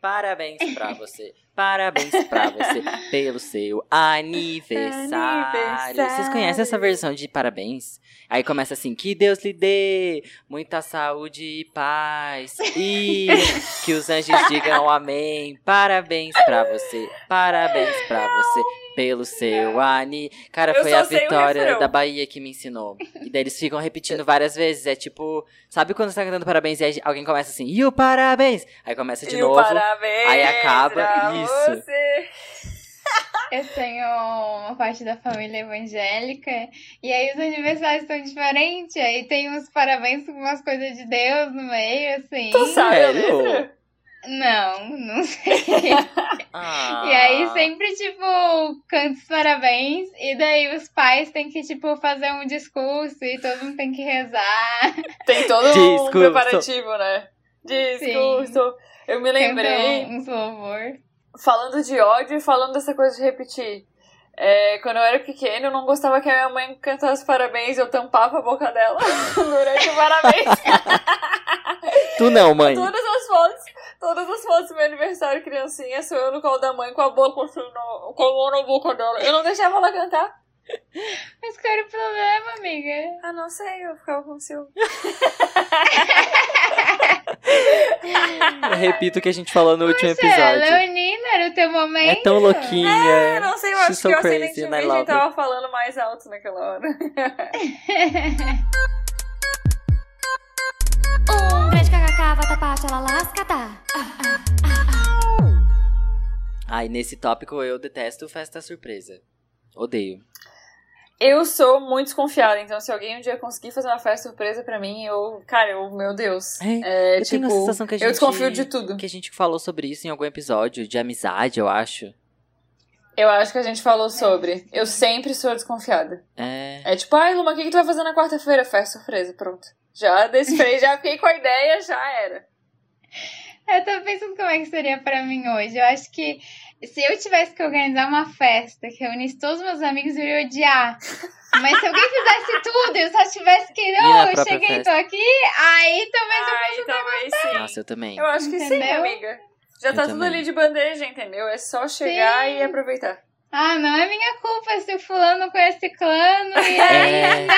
Parabéns pra você. Parabéns pra você pelo seu aniversário. Aniversário. Vocês conhecem essa versão de parabéns? Aí começa assim: que Deus lhe dê muita saúde e paz. E que os anjos digam amém. Parabéns pra você. Parabéns pra você pelo seu ani. Cara, Eu foi a Vitória da Bahia que me ensinou. E daí eles ficam repetindo várias vezes. É tipo, sabe quando você tá cantando parabéns e alguém começa assim, e o parabéns? Aí começa de e o novo. parabéns aí acaba, isso. Você. Eu tenho uma parte da família evangélica e aí os aniversários são diferentes. Aí tem uns parabéns com umas coisas de Deus no meio, assim. Tu sabe a Sério? Não, não sei. Ah. E aí sempre, tipo, canta os parabéns e daí os pais têm que, tipo, fazer um discurso e todo mundo tem que rezar. Tem todo um Discurso. preparativo, né? Discurso. Eu me lembrei, Cantam uns louvor. falando de ódio e falando dessa coisa de repetir. É, quando eu era pequena, eu não gostava que a minha mãe cantasse parabéns, eu tampava a boca dela durante o parabéns. Tu não, mãe. Todas as fotos, todas as fotos do meu aniversário, criancinha, sou eu no colo da mãe com a boca assim, no, com a mão na boca dela. Eu não deixava ela cantar. Mas qual era o problema, amiga? Ah, não sei, eu ficava com ciúme. Eu repito o que a gente falou no último Poxa, episódio. Leonina, era o teu momento. É tão louquinha. É, não sei, eu acho She's so que o crazy love it. tava falando mais alto naquela hora. Um grande kkk, vatapá, tchalaláscata. Ai, nesse tópico eu detesto festa surpresa. Odeio. Eu sou muito desconfiada, então se alguém um dia conseguir fazer uma festa surpresa pra mim, eu. Cara, eu, meu Deus. É, É, eu tipo, tenho a sensação que a gente... eu desconfio de tudo. Que a gente falou sobre isso em algum episódio de amizade, eu acho. Eu acho que a gente falou sobre. Eu sempre sou desconfiada. É... É tipo, ai, Luma, o que, que tu vai fazer na quarta-feira? Festa surpresa, pronto. Já desfrei, já fiquei com a ideia, já era. Eu tô pensando como é que seria pra mim hoje. Eu acho que se eu tivesse que organizar uma festa que reunisse todos os meus amigos, eu ia odiar. Mas se alguém fizesse tudo e eu só tivesse que, não, eu cheguei, festa. tô aqui, aí talvez eu Ai, talvez sim. Nossa, eu também. Eu acho que sim, Entendeu? amiga. Já tá tudo ali de bandeja, entendeu? É só chegar Sim. e aproveitar. Ah, não é minha culpa se o fulano não conhece ciclano e aí, É, né?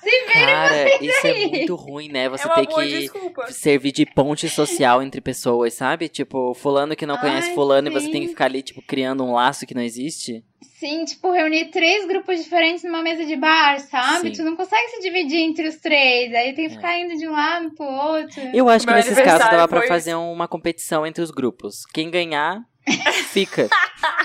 Se cara, isso é aí. muito ruim, né? Você é ter que desculpa. servir de ponte social entre pessoas, sabe? Tipo, fulano que não conhece Ai, fulano e você sim. tem que ficar ali, tipo, criando um laço que não existe. Sim, tipo, reunir três grupos diferentes numa mesa de bar, sabe? Sim. Tu não consegue se dividir entre os três. Aí tem que É. ficar indo de um lado pro outro. Eu acho que nesses casos dava pra foi fazer uma competição entre os grupos. Quem ganhar, fica.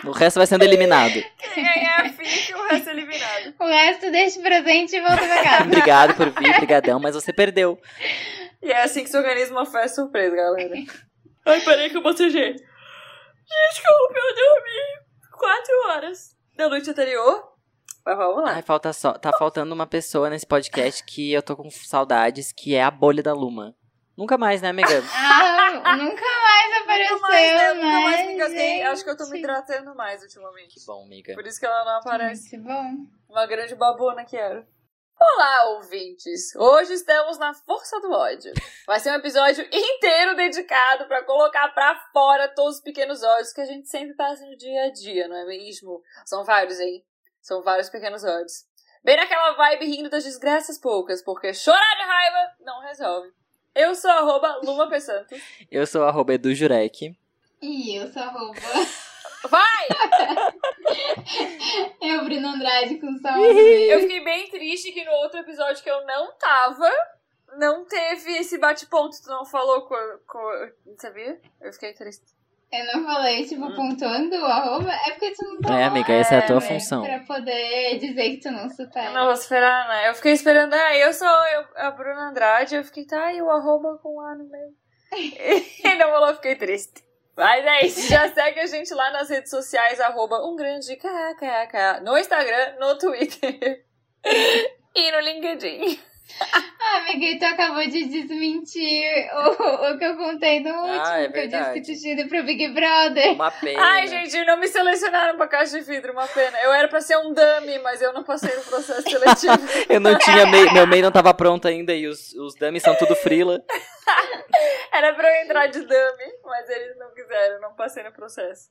o resto vai sendo eliminado. Quem ganhar fica, o resto é eliminado. O resto deixa o presente e volta pra casa. Obrigado por vir, brigadão, mas você perdeu. E é assim que se organiza uma festa surpresa, galera. Ai, peraí que eu bocejei. Desculpa, eu dormi quatro horas da noite anterior. Mas vamos lá. Ai, falta só, tá faltando uma pessoa nesse podcast que eu tô com saudades, que é a bolha da Luma. Nunca mais, né, amiga? Ah, nunca mais apareceu, Nunca mais, né? né? Nunca mais me engasguei. Acho que eu tô me hidratando mais ultimamente. Que bom, amiga. Por isso que ela não aparece. Muito bom. Uma grande babona que era. Olá, ouvintes! Hoje estamos na Força do Ódio. Vai ser um episódio inteiro dedicado pra colocar pra fora todos os pequenos ódios que a gente sempre passa no dia a dia, não é mesmo? São vários, hein? São vários pequenos ódios. Bem naquela vibe rindo das desgraças poucas, porque chorar de raiva não resolve. Eu sou arroba Luma P. Santos. Eu sou arroba Edu Jurek. E eu sou arroba. Vai! Eu, Bruno Andrade, com meio. Eu fiquei bem triste que no outro episódio que eu não tava, não teve esse bate-ponto. Tu não falou com. com... Sabia? Eu fiquei triste. Eu não falei, tipo, pontuando o arroba. É porque tu não falou. É, amiga, essa é a tua né? função. Pra poder dizer que tu não supera. Eu não vou esperar, né? Eu fiquei esperando, ah, eu sou eu, a Bruna Andrade, eu fiquei, tá, e o arroba com A no meio. e não falou, eu fiquei triste. Mas é isso, já segue a gente lá nas redes sociais, arroba um grande kkkk, no Instagram, no Twitter e no LinkedIn. Ah, amiga, tu acabou de desmentir o, o que eu contei no último, Ah, é que eu disse que tu tinha ido pro Big Brother. Uma pena. Ai, gente, não me selecionaram pra caixa de vidro, uma pena. Eu era pra ser um dummy, mas eu não passei no processo seletivo. Eu não tinha MEI, meu MEI não tava pronto ainda e os, os dummies são tudo frila. Era pra eu entrar de dummy, mas eles não quiseram, não passei no processo.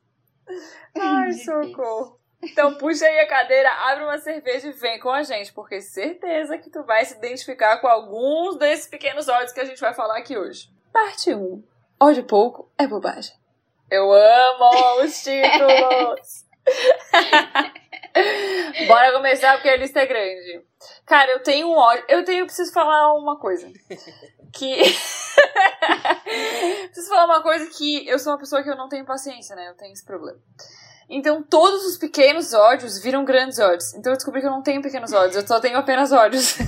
Ai, socorro. Então puxa aí a cadeira, abre uma cerveja e vem com a gente, porque certeza que tu vai se identificar com alguns desses pequenos ódios que a gente vai falar aqui hoje. Parte 1. Ódio pouco é bobagem. Eu amo os títulos! Bora começar porque a lista é grande. Cara, eu tenho um ódio. Eu tenho, preciso falar uma coisa. Que. preciso falar uma coisa que eu sou uma pessoa que eu não tenho paciência, né? Eu tenho esse problema. Então todos os pequenos ódios viram grandes ódios. Então eu descobri que eu não tenho pequenos ódios, eu só tenho apenas ódios.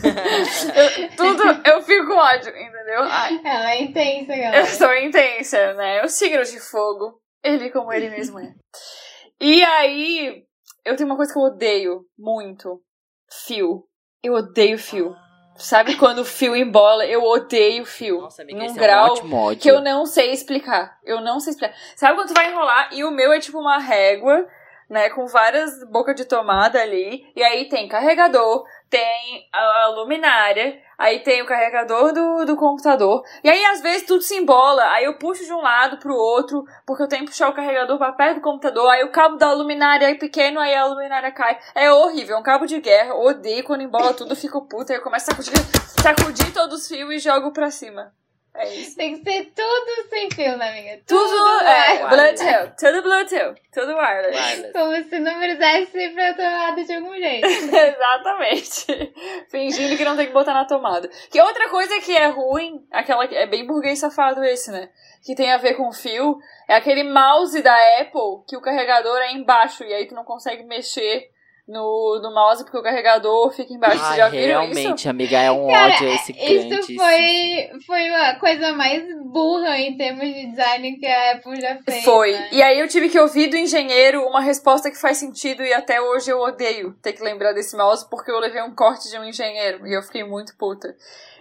Eu- tudo eu fico com ódio, entendeu? Ai, Ela é intensa, eu galera. sou intensa, né? O signo de fogo, ele como ele mesmo é. E aí, eu tenho uma coisa que eu odeio muito: fio. Eu odeio fio. Sabe quando o fio embola? Eu odeio fio. Nossa, amiga, num grau é um ótimo ódio. que eu não sei explicar. Eu não sei explicar. Sabe quando tu vai enrolar e o meu é tipo uma régua, né, com várias bocas de tomada ali, e aí tem carregador, tem a luminária, aí tem o carregador do, do computador, e aí às vezes tudo se embola, aí eu puxo de um lado pro outro, porque eu tenho que puxar o carregador pra perto do computador, aí o cabo da luminária é pequeno, aí a luminária cai. É horrível, é um cabo de guerra, odeio quando embola tudo, fico puta, aí eu começo a sacudir, sacudir todos os fios e jogo pra cima. É isso. Tem que ser tudo sem fio, né, amiga? Tudo é wireless. Bluetooth, tudo Bluetooth, tudo wireless. Wireless. Como se não precisasse ir pra tomada de algum jeito. Exatamente. Fingindo que não tem que botar na tomada. Que outra coisa que é ruim, aquela que é bem burguês safado esse, né? Que tem a ver com fio, é aquele mouse da Apple que o carregador é embaixo e aí tu não consegue mexer no, no mouse porque o carregador fica embaixo. Vocês já viram realmente, isso? amiga, é um Cara, ódio esse grande. Isso foi, foi a coisa mais burra em termos de design que a Apple já fez. Foi. né? E aí eu tive que ouvir do engenheiro uma resposta que faz sentido e até hoje eu odeio ter que lembrar desse mouse porque eu levei um corte de um engenheiro e eu fiquei muito puta.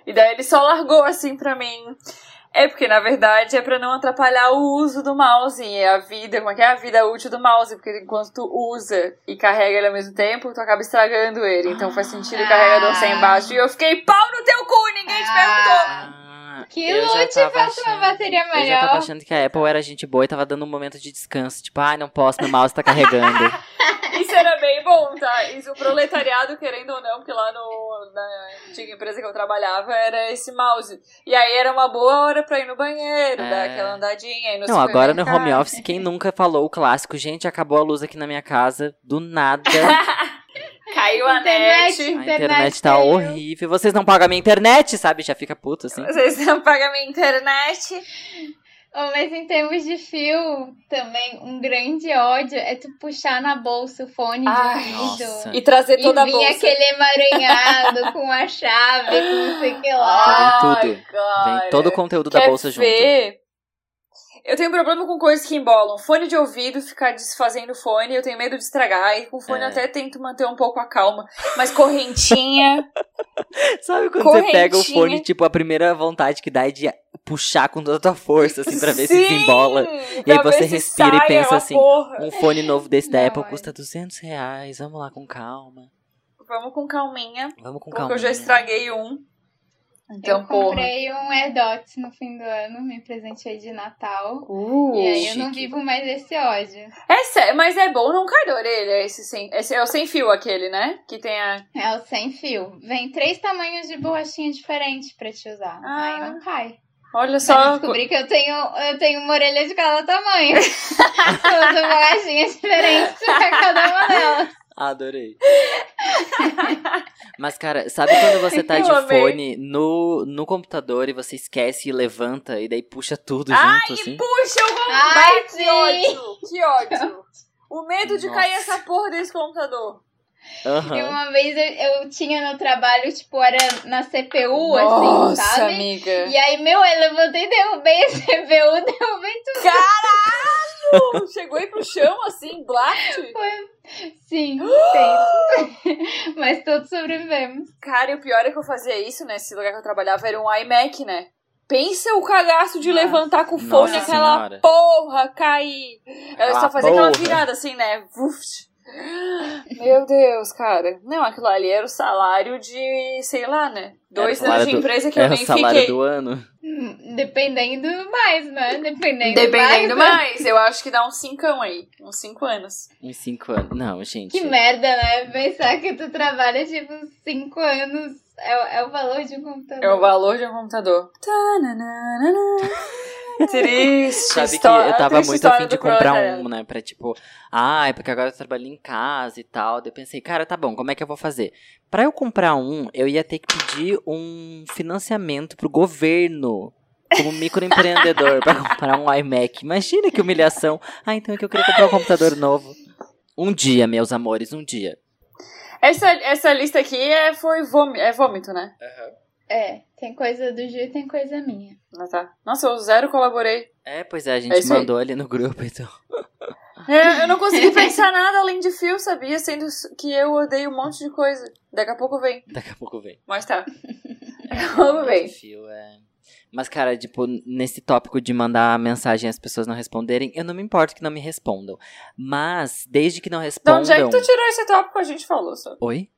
E daí ele só largou assim pra mim. É porque na verdade é pra não atrapalhar o uso do mouse e a vida, como é que é a vida útil do mouse, porque enquanto tu usa e carrega ele ao mesmo tempo, tu acaba estragando ele. Então faz sentido o carregador ser embaixo. E eu fiquei pau no teu cu, ninguém te perguntou. Ah, Que eu lute, faça uma bateria Eu já tava achando que a Apple era gente boa e tava dando um momento de descanso. Tipo, ai, não posso, meu mouse tá carregando. Isso era tá? Isso, o proletariado, querendo ou não, porque lá no, na antiga empresa que eu trabalhava era esse mouse. E aí era uma boa hora pra ir no banheiro, É. dar aquela andadinha aí no Não, agora no home office, quem nunca falou o clássico? Gente, acabou a luz aqui na minha casa, do nada. Caiu a Internet. net. A Internet internet tá caiu. horrível. Vocês não pagam a minha internet, sabe? Já fica puto assim. Vocês não pagam minha internet. Oh, mas em termos de fio, também um grande ódio é tu puxar na bolsa o fone Ai, de nossa. ouvido. E trazer E toda a vir bolsa. aquele emaranhado com a chave, com não sei o que lá. Vem Ai, tudo. cara. Vem todo o conteúdo da Quer bolsa junto. ver? Eu tenho problema com coisas que embolam. Fone de ouvido, ficar desfazendo o fone, eu tenho medo de estragar. E com fone É. eu até tento manter um pouco a calma. Mas correntinha. Sabe quando você pega o Correntinha. fone, tipo, a primeira vontade que dá é de puxar com toda a tua força, assim, pra ver se Sim, desembola. E aí você se respira e pensa assim, porra. Um fone novo desse da Não, Apple olha. custa 200 reais. Vamos lá com calma. Vamos com calminha. Vamos com Porque calma. eu já estraguei um. Então, eu porra. comprei um AirDots no fim do ano, me presenteei de Natal. Uh, e aí eu não chique. vivo mais esse ódio. É sério, mas é bom, não cai da orelha esse sem. Esse é o sem fio aquele, né? Que tem a. É o sem fio. Vem três tamanhos de borrachinha diferentes pra te usar. Ah. Aí não cai. Olha só. descobri que eu tenho, eu tenho uma orelha de cada tamanho. eu uso borrachinhas diferentes pra cada uma delas. Adorei. Mas, cara, sabe quando você tá Eu de amei. fone no, no computador e você esquece e levanta e daí puxa tudo Ai, junto, assim? Puxa, eu vou. Ai, Ai, que ódio! Que ódio! O medo de cair Nossa. essa porra desse computador. E Aham. uma vez eu, eu tinha no trabalho, tipo, era na CPU, Nossa, assim, sabe? amiga. E aí, meu, eu levantei, derrubei a CPU, derrubei tudo. Caralho! Chegou aí pro chão assim, blast? Sim, tem. Mas todos sobrevivemos. Cara, e o pior é que eu fazia isso, né? Esse lugar que eu trabalhava era um iMac, né? Pensa o cagaço de Nossa. levantar com o fone Nossa aquela senhora. porra cair. Eu Aquela só fazia aquela porra. virada assim, né? Vuf. Meu Deus, cara. Não, aquilo ali era o salário de, sei lá, né? Dois Era o anos salário de do- empresa que eu É o nem salário fiquei. do ano. Hum, Dependendo mais, né? Dependendo, Dependendo mais. mais, eu acho que dá uns cincão aí. Uns cinco anos. Uns cinco anos. Não, gente. Que merda, né? Pensar que tu trabalha, tipo, cinco anos é, o- é o valor de um computador. É o valor de um computador. Tananana. Triste Sabe que história- eu tava muito afim de comprar proletariado. um, né? Pra tipo, ah, é porque agora eu trabalho em casa e tal. Daí eu pensei, cara, tá bom, como é que eu vou fazer? Pra eu comprar um, eu ia ter que pedir um financiamento pro governo. Como microempreendedor pra comprar um iMac. Imagina que humilhação. Ah, então é que eu queria comprar um computador novo. Um dia, meus amores, um dia. Essa, essa lista aqui é, foi vômito, é vômito, né? É, tem coisa do Gil e tem coisa minha. Ah, tá. Nossa, eu zero colaborei. É, pois é, a É gente aí. mandou ali no grupo, então. É, eu não consegui pensar nada além de fio, sabia? Sendo que eu odeio um monte de coisa. Daqui a pouco vem. Daqui a pouco vem. Mas tá. Daqui a pouco vem. Fio, é. Mas, cara, tipo, nesse tópico de mandar mensagem e as pessoas não responderem, eu não me importo que não me respondam. Mas, desde que não De respondam. onde é que tu tirou esse tópico que a gente falou, só? Oi?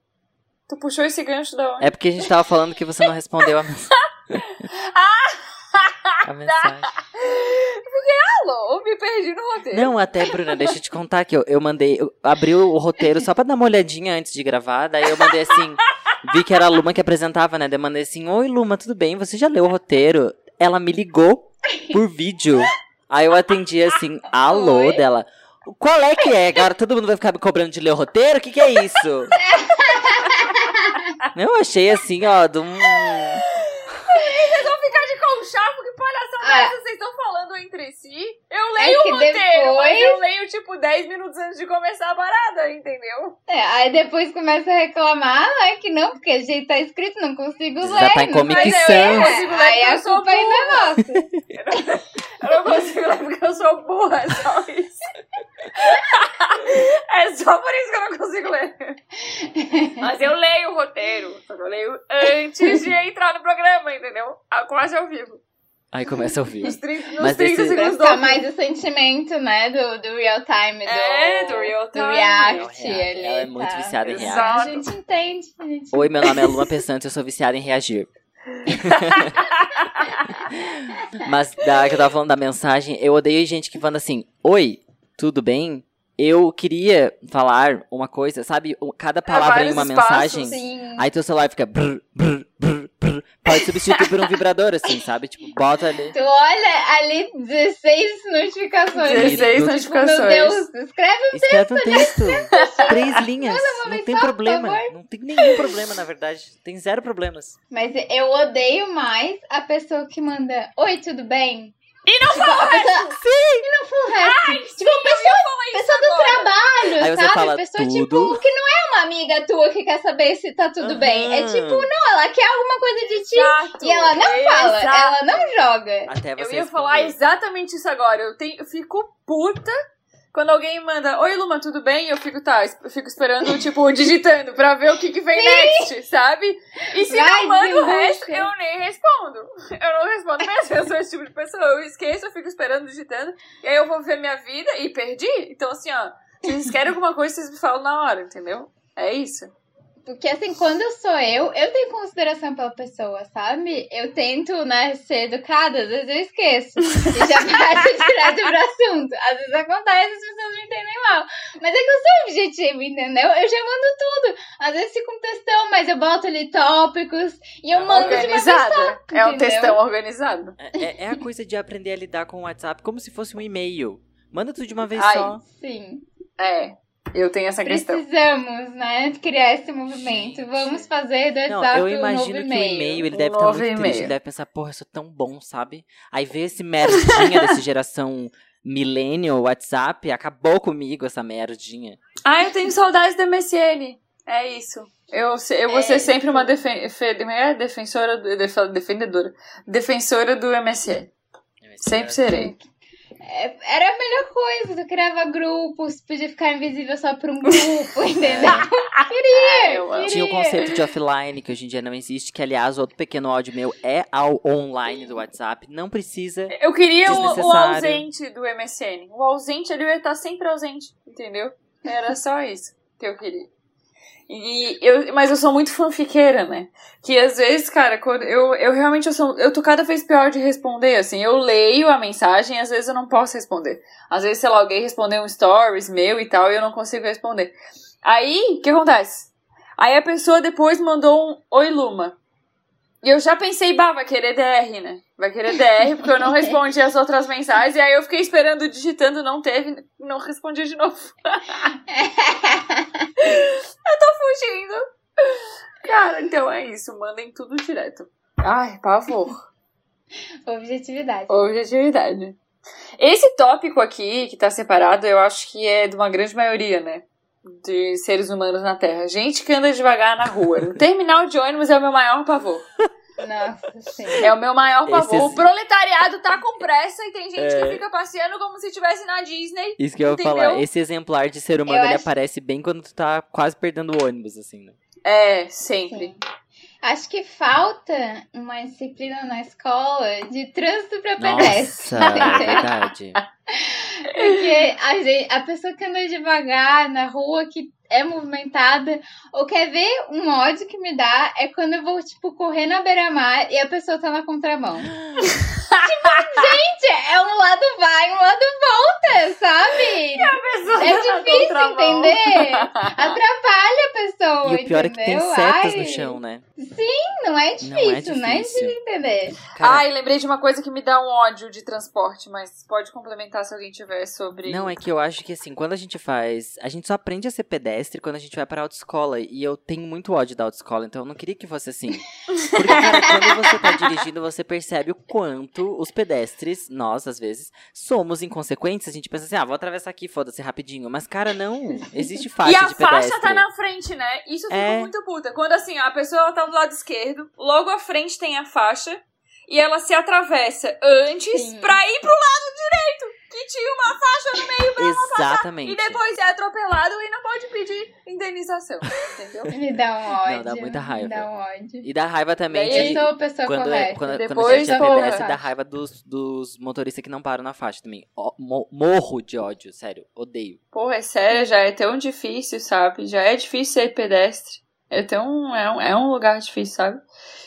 Tu puxou esse gancho da onde? É porque a gente tava falando que você não respondeu a mensagem. a mensagem. Alô, me perdi no roteiro. Não, até, Bruna, deixa eu te contar que eu, eu mandei. Eu abri o roteiro só pra dar uma olhadinha antes de gravar. Daí eu mandei assim. Vi que era a Luma que apresentava, né? Daí eu mandei assim: Oi, Luma, tudo bem? Você já leu o roteiro? Ela me ligou por vídeo. Aí eu atendi assim: Alô, Oi? dela. Qual é que é? Agora todo mundo vai ficar me cobrando de ler o roteiro? O que, que é isso? eu achei assim, ó, de um. Vocês vão ficar de conchavo? Que palhaçada Ah. É essa? Vocês estão falando entre si? Eu É leio que o roteiro, mas depois- eu leio tipo 10 minutos antes de começar a parada, entendeu? É, aí depois começa a reclamar, né? Que não, porque a gente tá escrito, não consigo Já ler. tá em não Comic Sans. É, Eu consigo ler aí porque eu a sou culpa ainda é nossa. Eu não consigo ler porque eu sou burra, é só isso. é só por isso que eu não consigo ler. Mas eu leio o roteiro, só que eu leio antes de entrar no programa, entendeu? Quase ao vivo. Aí começa a ouvir. Nos 30, nos Mas 30 esse- segundos do mais o sentimento, né? Do, do real time. Do, É, do real do time. react É o real. ali. Ela é muito tá? viciada em Exato. react. A gente entende. A gente... Oi, meu nome é Luma Pensante, eu sou viciada em reagir. Mas da que eu tava falando da mensagem, eu odeio gente que manda assim: Oi, tudo bem? Eu queria falar uma coisa, sabe? Cada palavra em vários uma espaços, mensagem. Sim. Aí teu celular fica. Brr, brr, brr, brr. Pode substituir por um vibrador, assim, sabe? Tipo, bota ali. Tu olha ali 16 notificações. 16 Tipo, notificações. Meu Deus, escreve Escreve um texto. Três linhas. Não tem problema. Não tem nenhum problema, na verdade. Tem zero problemas. Mas eu odeio mais a pessoa que manda Oi, tudo bem? E não fala o resto! Sim! E não fala o resto! tipo, a pessoa, pessoa do trabalho, Aí sabe? fala pessoa, tudo. tipo, que não é uma amiga tua que quer saber se tá tudo bem. É Aham. tipo, não, ela quer alguma coisa de ti. Exato, E ela não fala, exato. ela não joga. Até Eu você ia falar exatamente isso agora. Eu, tenho, eu fico puta quando alguém manda Oi, Luma, tudo bem? Eu fico, tá, eu fico esperando, tipo, digitando pra ver o que, que vem next, sabe? E se Vai, não manda o resto, eu nem respondo. Eu não respondo mesmo, eu sou esse tipo de pessoa. Eu esqueço, eu fico esperando, digitando. E aí eu vou ver minha vida e perdi. Então, assim, ó, se vocês querem alguma coisa, vocês me falam na hora, entendeu? É isso. Porque assim, quando eu sou eu, eu tenho consideração pela pessoa, sabe? Eu tento, né, ser educada, às vezes eu esqueço. E já passo direto pro assunto. Às vezes acontece, as pessoas me entendem mal. Mas é que eu sou objetiva, entendeu? Eu já mando tudo. Às vezes fica um textão, mas eu boto ali tópicos e eu mando de uma vez só. É um textão organizado. É, é- é a coisa de aprender a lidar com o WhatsApp como se fosse um e-mail. Manda tudo de uma vez Ai, só. Sim. É, eu tenho essa questão. Precisamos, né, criar esse movimento. Vamos fazer do Não, WhatsApp eu um novo imagino que o e-mail. ele Um deve estar novo muito triste. Ele deve pensar, porra, eu sou tão bom, sabe? Aí vê esse merdinha dessa geração millennial, WhatsApp, acabou comigo essa merdinha. Ah, eu tenho saudades da MSN. É isso. Eu, eu vou É ser sempre uma defen fe- como é? defensora, do, def- defendedora. Defensora do MSN. Sempre serei. É- Era a melhor coisa. Tu criava grupos, podia ficar invisível só pra um grupo, entendeu? Ah, eu amo. Tinha o conceito de offline, que hoje em dia não existe, que aliás, outro pequeno ódio meu é ao online do WhatsApp. Não precisa. Eu queria o, o ausente do MSN. O ausente ele ia estar sempre ausente, entendeu? Era só isso que eu queria. E eu, mas eu sou muito fanfiqueira, né? Que às vezes, cara, quando eu, eu realmente eu sou, eu tô cada vez pior de responder, assim. Eu leio a mensagem e às vezes eu não posso responder. Às vezes, sei lá, alguém respondeu um stories meu e tal e eu não consigo responder. Aí, o que acontece? Aí a pessoa depois mandou um Oi Luma. E eu já pensei, bah, vai querer DR, né? Vai querer DR, porque eu não respondi as outras mensagens. E aí eu fiquei esperando, digitando, não teve, não respondi de novo. eu tô fugindo. Cara, então é isso. Mandem tudo direto. Ai, pavor. Objetividade. Objetividade. Esse tópico aqui, que tá separado, eu acho que é de uma grande maioria, né? De seres humanos na Terra. Gente que anda devagar na rua. O terminal de ônibus é o meu maior pavor. Nossa, sim. É o meu maior pavor. Esses- O proletariado tá com pressa e tem gente É. que fica passeando como se estivesse na Disney. Isso que eu ia Entendeu? falar. Esse exemplar de ser humano, Eu ele acho- aparece bem quando tu tá quase perdendo o ônibus, assim, né? É, sempre. Sim. Acho que falta uma disciplina na escola de trânsito pra pedestre. Nossa, é verdade. Porque a, gente, a pessoa que anda devagar na rua, que é movimentada, ou quer ver um ódio que me dá, é quando eu vou, tipo, correr na beira-mar e a pessoa tá na contramão. tipo, gente, é um lado vai, um lado volta, sabe? É difícil entender. Atrapalha a pessoa, E o pior é que tem entendeu? setas Ai, no chão, né? Não é difícil, não é difícil. difícil entender. Cara, Ai, lembrei de uma coisa que me dá um ódio de transporte, mas pode complementar se alguém tiver sobre. Não, é que eu acho que assim, quando a gente faz. A gente só aprende a ser pedestre quando a gente vai pra autoescola. E eu tenho muito ódio da autoescola, então eu não queria que fosse assim. Porque, cara, quando você tá dirigindo, você percebe o quanto os pedestres, nós, às vezes, somos inconsequentes. A gente pensa assim, ah, vou atravessar aqui, foda-se rapidinho. Mas, cara, não. Existe faixa E a de pedestre. faixa tá na frente, né? Isso eu fico É. muito puta. Quando assim, a pessoa tá do lado esquerdo, logo à frente tem a faixa, e ela se atravessa antes Sim. pra ir pro lado direito. Que tinha uma faixa no meio pra Exatamente. E depois é atropelado e não pode pedir indenização. Entendeu? Me dá um ódio. Não, dá muita raiva. Me dá um ódio. E dá raiva também Daí de. Eu sou a pessoa Quando, é, correta. quando, quando a Depois, gente é porra. pedestre, dá raiva dos, dos motoristas que não param na faixa também. Morro de ódio, sério. Odeio. Porra, é sério, já é tão difícil, sabe? Já é difícil ser pedestre. É tão. É um, é um lugar difícil, sabe?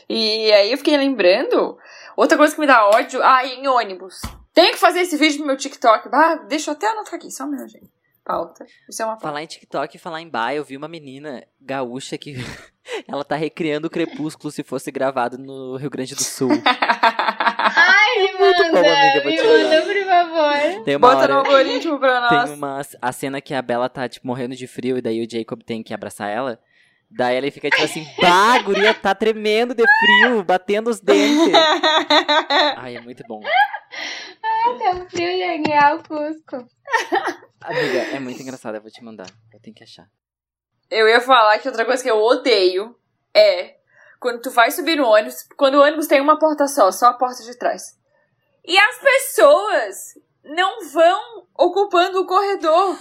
E aí eu fiquei lembrando. Outra coisa que me dá ódio. Ah, em ônibus. Tenho que fazer esse vídeo pro meu TikTok. Ah, deixa eu até anotar aqui, só um minuto, gente. Pauta. Isso é uma pauta. Falar em TikTok e falar em bar, eu vi uma menina gaúcha que ela tá recriando o Crepúsculo se fosse gravado no Rio Grande do Sul. Ai, me manda, bom, amiga, vou me manda, por favor. Tem uma Bota no hora, algoritmo pra nós. tem uma a cena que a Bela tá tipo morrendo de frio e daí o Jacob tem que abraçar ela. Daí ele fica tipo assim, bah, a guria tá tremendo de frio, batendo os dentes. Ai, é muito bom. Tá um frio de ganhar o Cusco. Amiga, é muito engraçado, eu vou te mandar. Eu tenho que achar. Eu ia falar que outra coisa que eu odeio é quando tu vai subir no ônibus, quando o ônibus tem uma porta só, só a porta de trás. E as pessoas não vão ocupando o corredor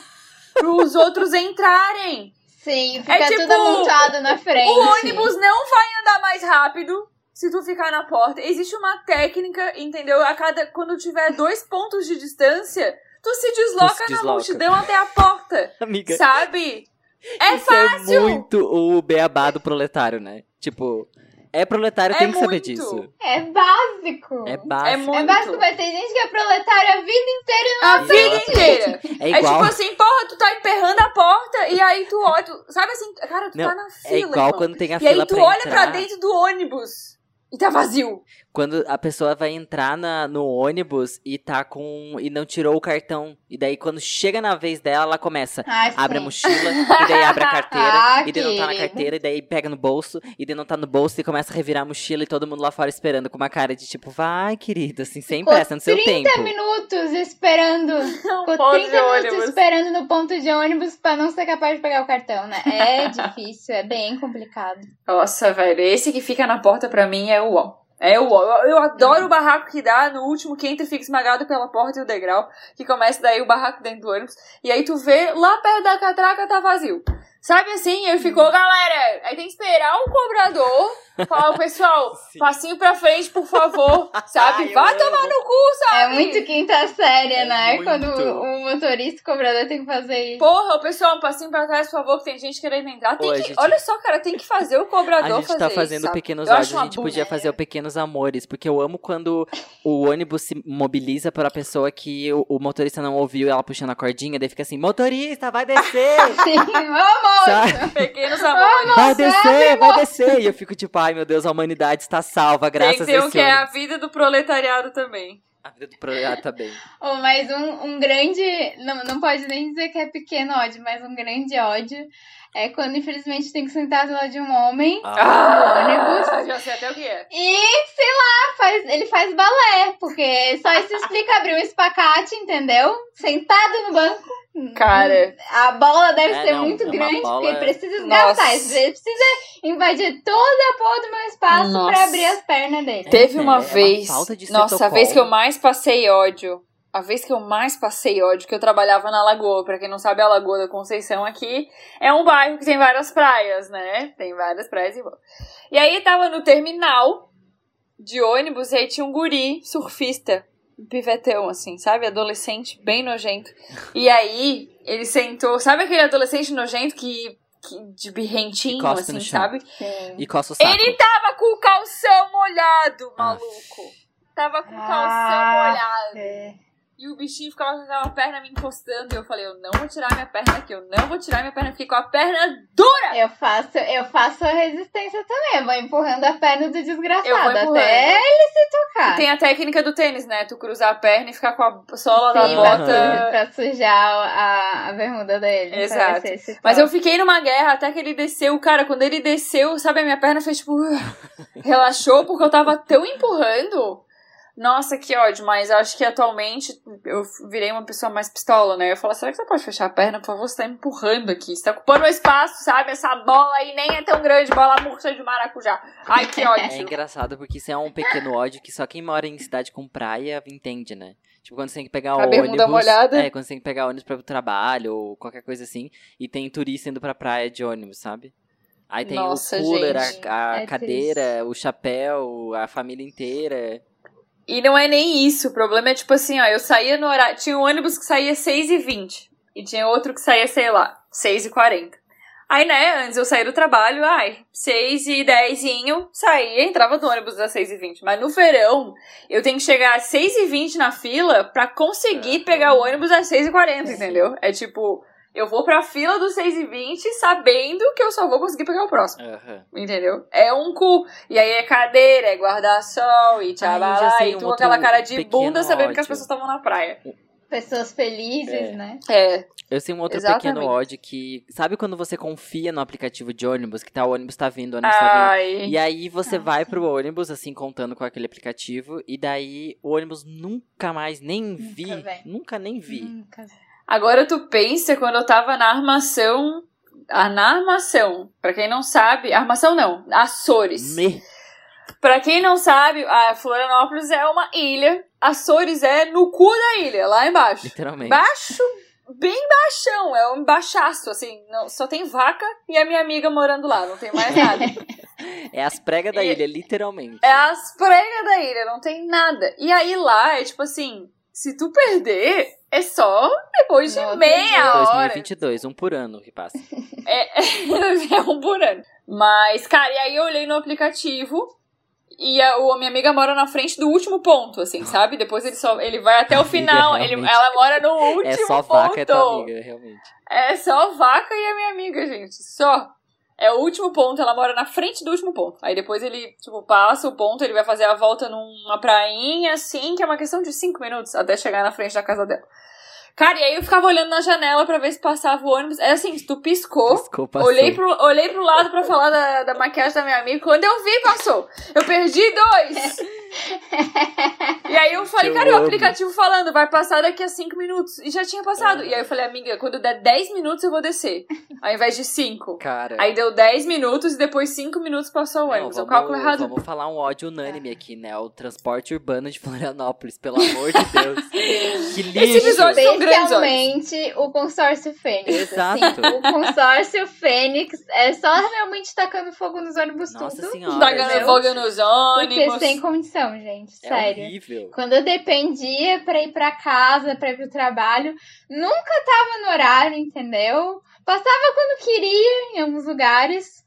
pros outros entrarem. Sim, fica É tipo, tudo amontoado na frente. O ônibus não vai andar mais rápido se tu ficar na porta. Existe uma técnica, entendeu? A cada quando tiver dois pontos de distância, tu se desloca, se na desloca. multidão até a porta, Amiga, sabe? É isso fácil. é muito o beabá do proletário, né? Tipo, é proletário, É tem que saber muito. disso. É básico. É É básico. muito. É básico, mas tem gente que é proletária a vida inteira e não A Exato. vida inteira. É É igual, tipo assim, porra, tu tá emperrando a porta e aí tu olha, tu- sabe assim, cara, tu Não, tá na fila. é igual irmão. quando tem a E aí fila tu pra olha entrar. pra dentro do ônibus e tá vazio. Quando a pessoa vai entrar na, no ônibus e tá com. e não tirou o cartão. E daí, quando chega na vez dela, ela começa. Ah, Abre a sim. mochila, e daí abre a carteira, Ah, e daí não tá na carteira, e daí pega no bolso, e daí não tá no bolso, e começa a revirar a mochila, e todo mundo lá fora esperando com uma cara de tipo, vai, querido, assim, sem Ficou pressa, no seu 30 tempo. minutos esperando. Ficou ponto 30 de minutos esperando no ponto de ônibus pra não ser capaz de pegar o cartão, né? É difícil, é bem complicado. Nossa, velho, esse que fica na porta pra mim é o ó. É, eu, eu, adoro o barraco que dá no último que entra e fica esmagado pela porta e o degrau, que começa daí o barraco dentro do ônibus. E aí tu vê lá perto da catraca tá vazio. Sabe assim? Aí ficou, galera, aí tem que esperar o cobrador falar, pessoal, Sim. passinho pra frente, por favor, sabe? Ai, eu Vai amo. tomar no cu, sabe? É muito quinta série, É né? muito. Quando o, motorista e o cobrador tem que fazer isso. Porra, o pessoal, um passinho pra trás, por favor, que tem gente querendo entrar. Tem que, gente- Olha só, cara, tem que fazer o cobrador A gente tá isso, fazendo sabe? pequenos áudios, a gente podia fazer o Pequenos Amores, porque eu amo quando o ônibus se mobiliza para a pessoa que o, o motorista não ouviu ela puxando a cordinha, daí fica assim, motorista, vai descer! Sim, vamos! Sabe? Pequenos amores. Vai descer, vai descer! E eu fico tipo, ai meu Deus, a humanidade está salva, Tem graças que a ter um esse que é a vida do proletariado também. A vida do projeto tá bem. Oh, mas um, um grande. Não, não pode nem dizer que é pequeno ódio, mas um grande ódio é quando, infelizmente, tem que sentar do lado de um homem Ah. ônibus. Já sei até o que é. e, sei lá, faz, ele faz balé, porque só isso explica abrir um espacate, entendeu? Sentado no banco. Cara, A bola deve É, ser não, muito é uma grande, bola- porque precisa. Ele precisa invadir toda a porra do meu espaço Nossa. pra abrir as pernas dele. teve é uma uma vez. falta de nossa, a vez que eu mais passei ódio. A vez que eu mais passei ódio, que eu trabalhava na Lagoa. Pra quem não sabe, a Lagoa da Conceição aqui é um bairro que tem várias praias, né? Tem várias praias e E aí tava no terminal de ônibus e aí tinha um guri surfista. Um pivetão, assim, sabe? Adolescente, bem nojento. E aí, ele sentou. Sabe aquele adolescente nojento que. que de birrentinho, assim, sabe? E coça o saco. Ele tava com o calção molhado, maluco. Tava com o calção Ah. molhado. É. E o bichinho ficava com aquela perna me encostando. E eu falei, eu não vou tirar minha perna aqui, eu não vou tirar minha perna. Fiquei com a perna dura. Eu faço, eu faço a resistência também. Eu vou empurrando a perna do desgraçado até ele se tocar. Tem a técnica do tênis, né? Tu cruzar a perna e ficar com a sola da Sim, pra, bota. su- pra sujar a, a bermuda dele. pra Exato. Mas eu fiquei numa guerra até que ele desceu. Cara, quando ele desceu, sabe, a minha perna fez tipo. relaxou porque eu tava tão empurrando. Nossa, que ódio, mas acho que atualmente eu virei uma pessoa mais pistola, né? Eu falo, será que você pode fechar a perna? Por favor, você tá me empurrando aqui. Você tá ocupando o espaço, sabe? Essa bola aí nem é tão grande, bola murcha de maracujá. Ai, que É ódio. engraçado porque isso é um pequeno ódio que só quem mora em cidade com praia entende, né? Tipo, quando você tem que pegar A ônibus. molhada. É, quando você tem que pegar ônibus pra ir pro trabalho ou qualquer coisa assim. E tem turista indo pra praia de ônibus, sabe? Aí tem Nossa, o cooler, gente, a, a é cadeira, o chapéu, a família inteira. E não é nem isso. O problema é tipo assim, ó, eu saía no horário. Tinha um ônibus que saía 6h20. E tinha outro que saía, sei lá, 6h40. Aí, né, antes eu saía do trabalho, ai, 6 e 10 saía, entrava no ônibus às 6 e 20 Mas no verão, eu tenho que chegar às 6 e 20 na fila pra conseguir É. pegar o ônibus às 6 e 40 Sim. entendeu? É tipo, eu vou pra fila dos 6 e 20 sabendo que eu só vou conseguir pegar o próximo. Aham. Entendeu? É um cu. E aí é cadeira, é guarda-sol, e tchabalá, já sei e um tu com aquela cara de bunda sabendo que as ódio. pessoas estavam na praia. Pessoas felizes, É. né? É. Eu sei um outro Exatamente. pequeno ódio que. Sabe quando você confia no aplicativo de ônibus, que tá o ônibus tá vindo, o ônibus tá vindo. Ai. E aí você Ah, vai pro ônibus, assim, contando com aquele aplicativo, e daí o ônibus nunca mais nem vi. vem. Nunca nem vi. Nunca. Agora tu pensa quando eu tava na armação. Ah, na armação. Pra quem não sabe. Armação não. Açores. Me... Pra quem não sabe, a Florianópolis é uma ilha. Açores é no cu da ilha, lá embaixo. Literalmente. Baixo, bem baixão. É um baixaço, assim. Não, só tem vaca e a minha amiga morando lá. Não tem mais nada. É as pregas da E- ilha, literalmente. É as pregas da ilha, não tem nada. E aí lá é tipo assim, se tu perder, é só depois de outro meia dia. hora. 2022, um por ano que passa. É, é um por ano. Mas, cara, e aí eu olhei no aplicativo e a, o- a minha amiga mora na frente do último ponto, assim, sabe? Depois ele só ele vai até o final. ele, realmente. ela mora no último É só ponto. vaca, é tua amiga, realmente. É só vaca e a minha amiga, gente. Só. É o último ponto, ela mora na frente do último ponto. Aí depois ele, tipo, passa o ponto, ele vai fazer a volta numa prainha, assim, que é uma questão de cinco minutos até chegar na frente da casa dela. Cara, e aí eu ficava olhando na janela pra ver se passava o ônibus. É assim, se tu piscou, Piscou, olhei pro, olhei pro lado pra falar da, da maquiagem da minha amiga. Quando eu vi, passou. Eu perdi dois. E aí eu falei, Eu cara, e o amo. aplicativo falando, vai passar daqui a 5 minutos. E já tinha passado. E aí eu falei, amiga, quando der 10 minutos eu vou descer. Ao invés de 5. Cara. Aí deu 10 minutos e depois 5 minutos passou o não, ônibus. o vamos- cálculo errado. Vamos falar um ódio unânime aqui, né? O transporte urbano de Florianópolis, pelo amor de Deus. Que lixo. Esse episódio- grandes olhos. O consórcio Fênix. Exato. assim. o consórcio Fênix é só realmente tacando fogo nos ônibus Nossa tudo. senhora. Tacando fogo nos Porque ônibus. sem condição, gente. É Sério. horrível. Quando eu dependia pra ir pra casa, pra ir pro trabalho, nunca tava no horário, entendeu? Passava quando queria em alguns lugares.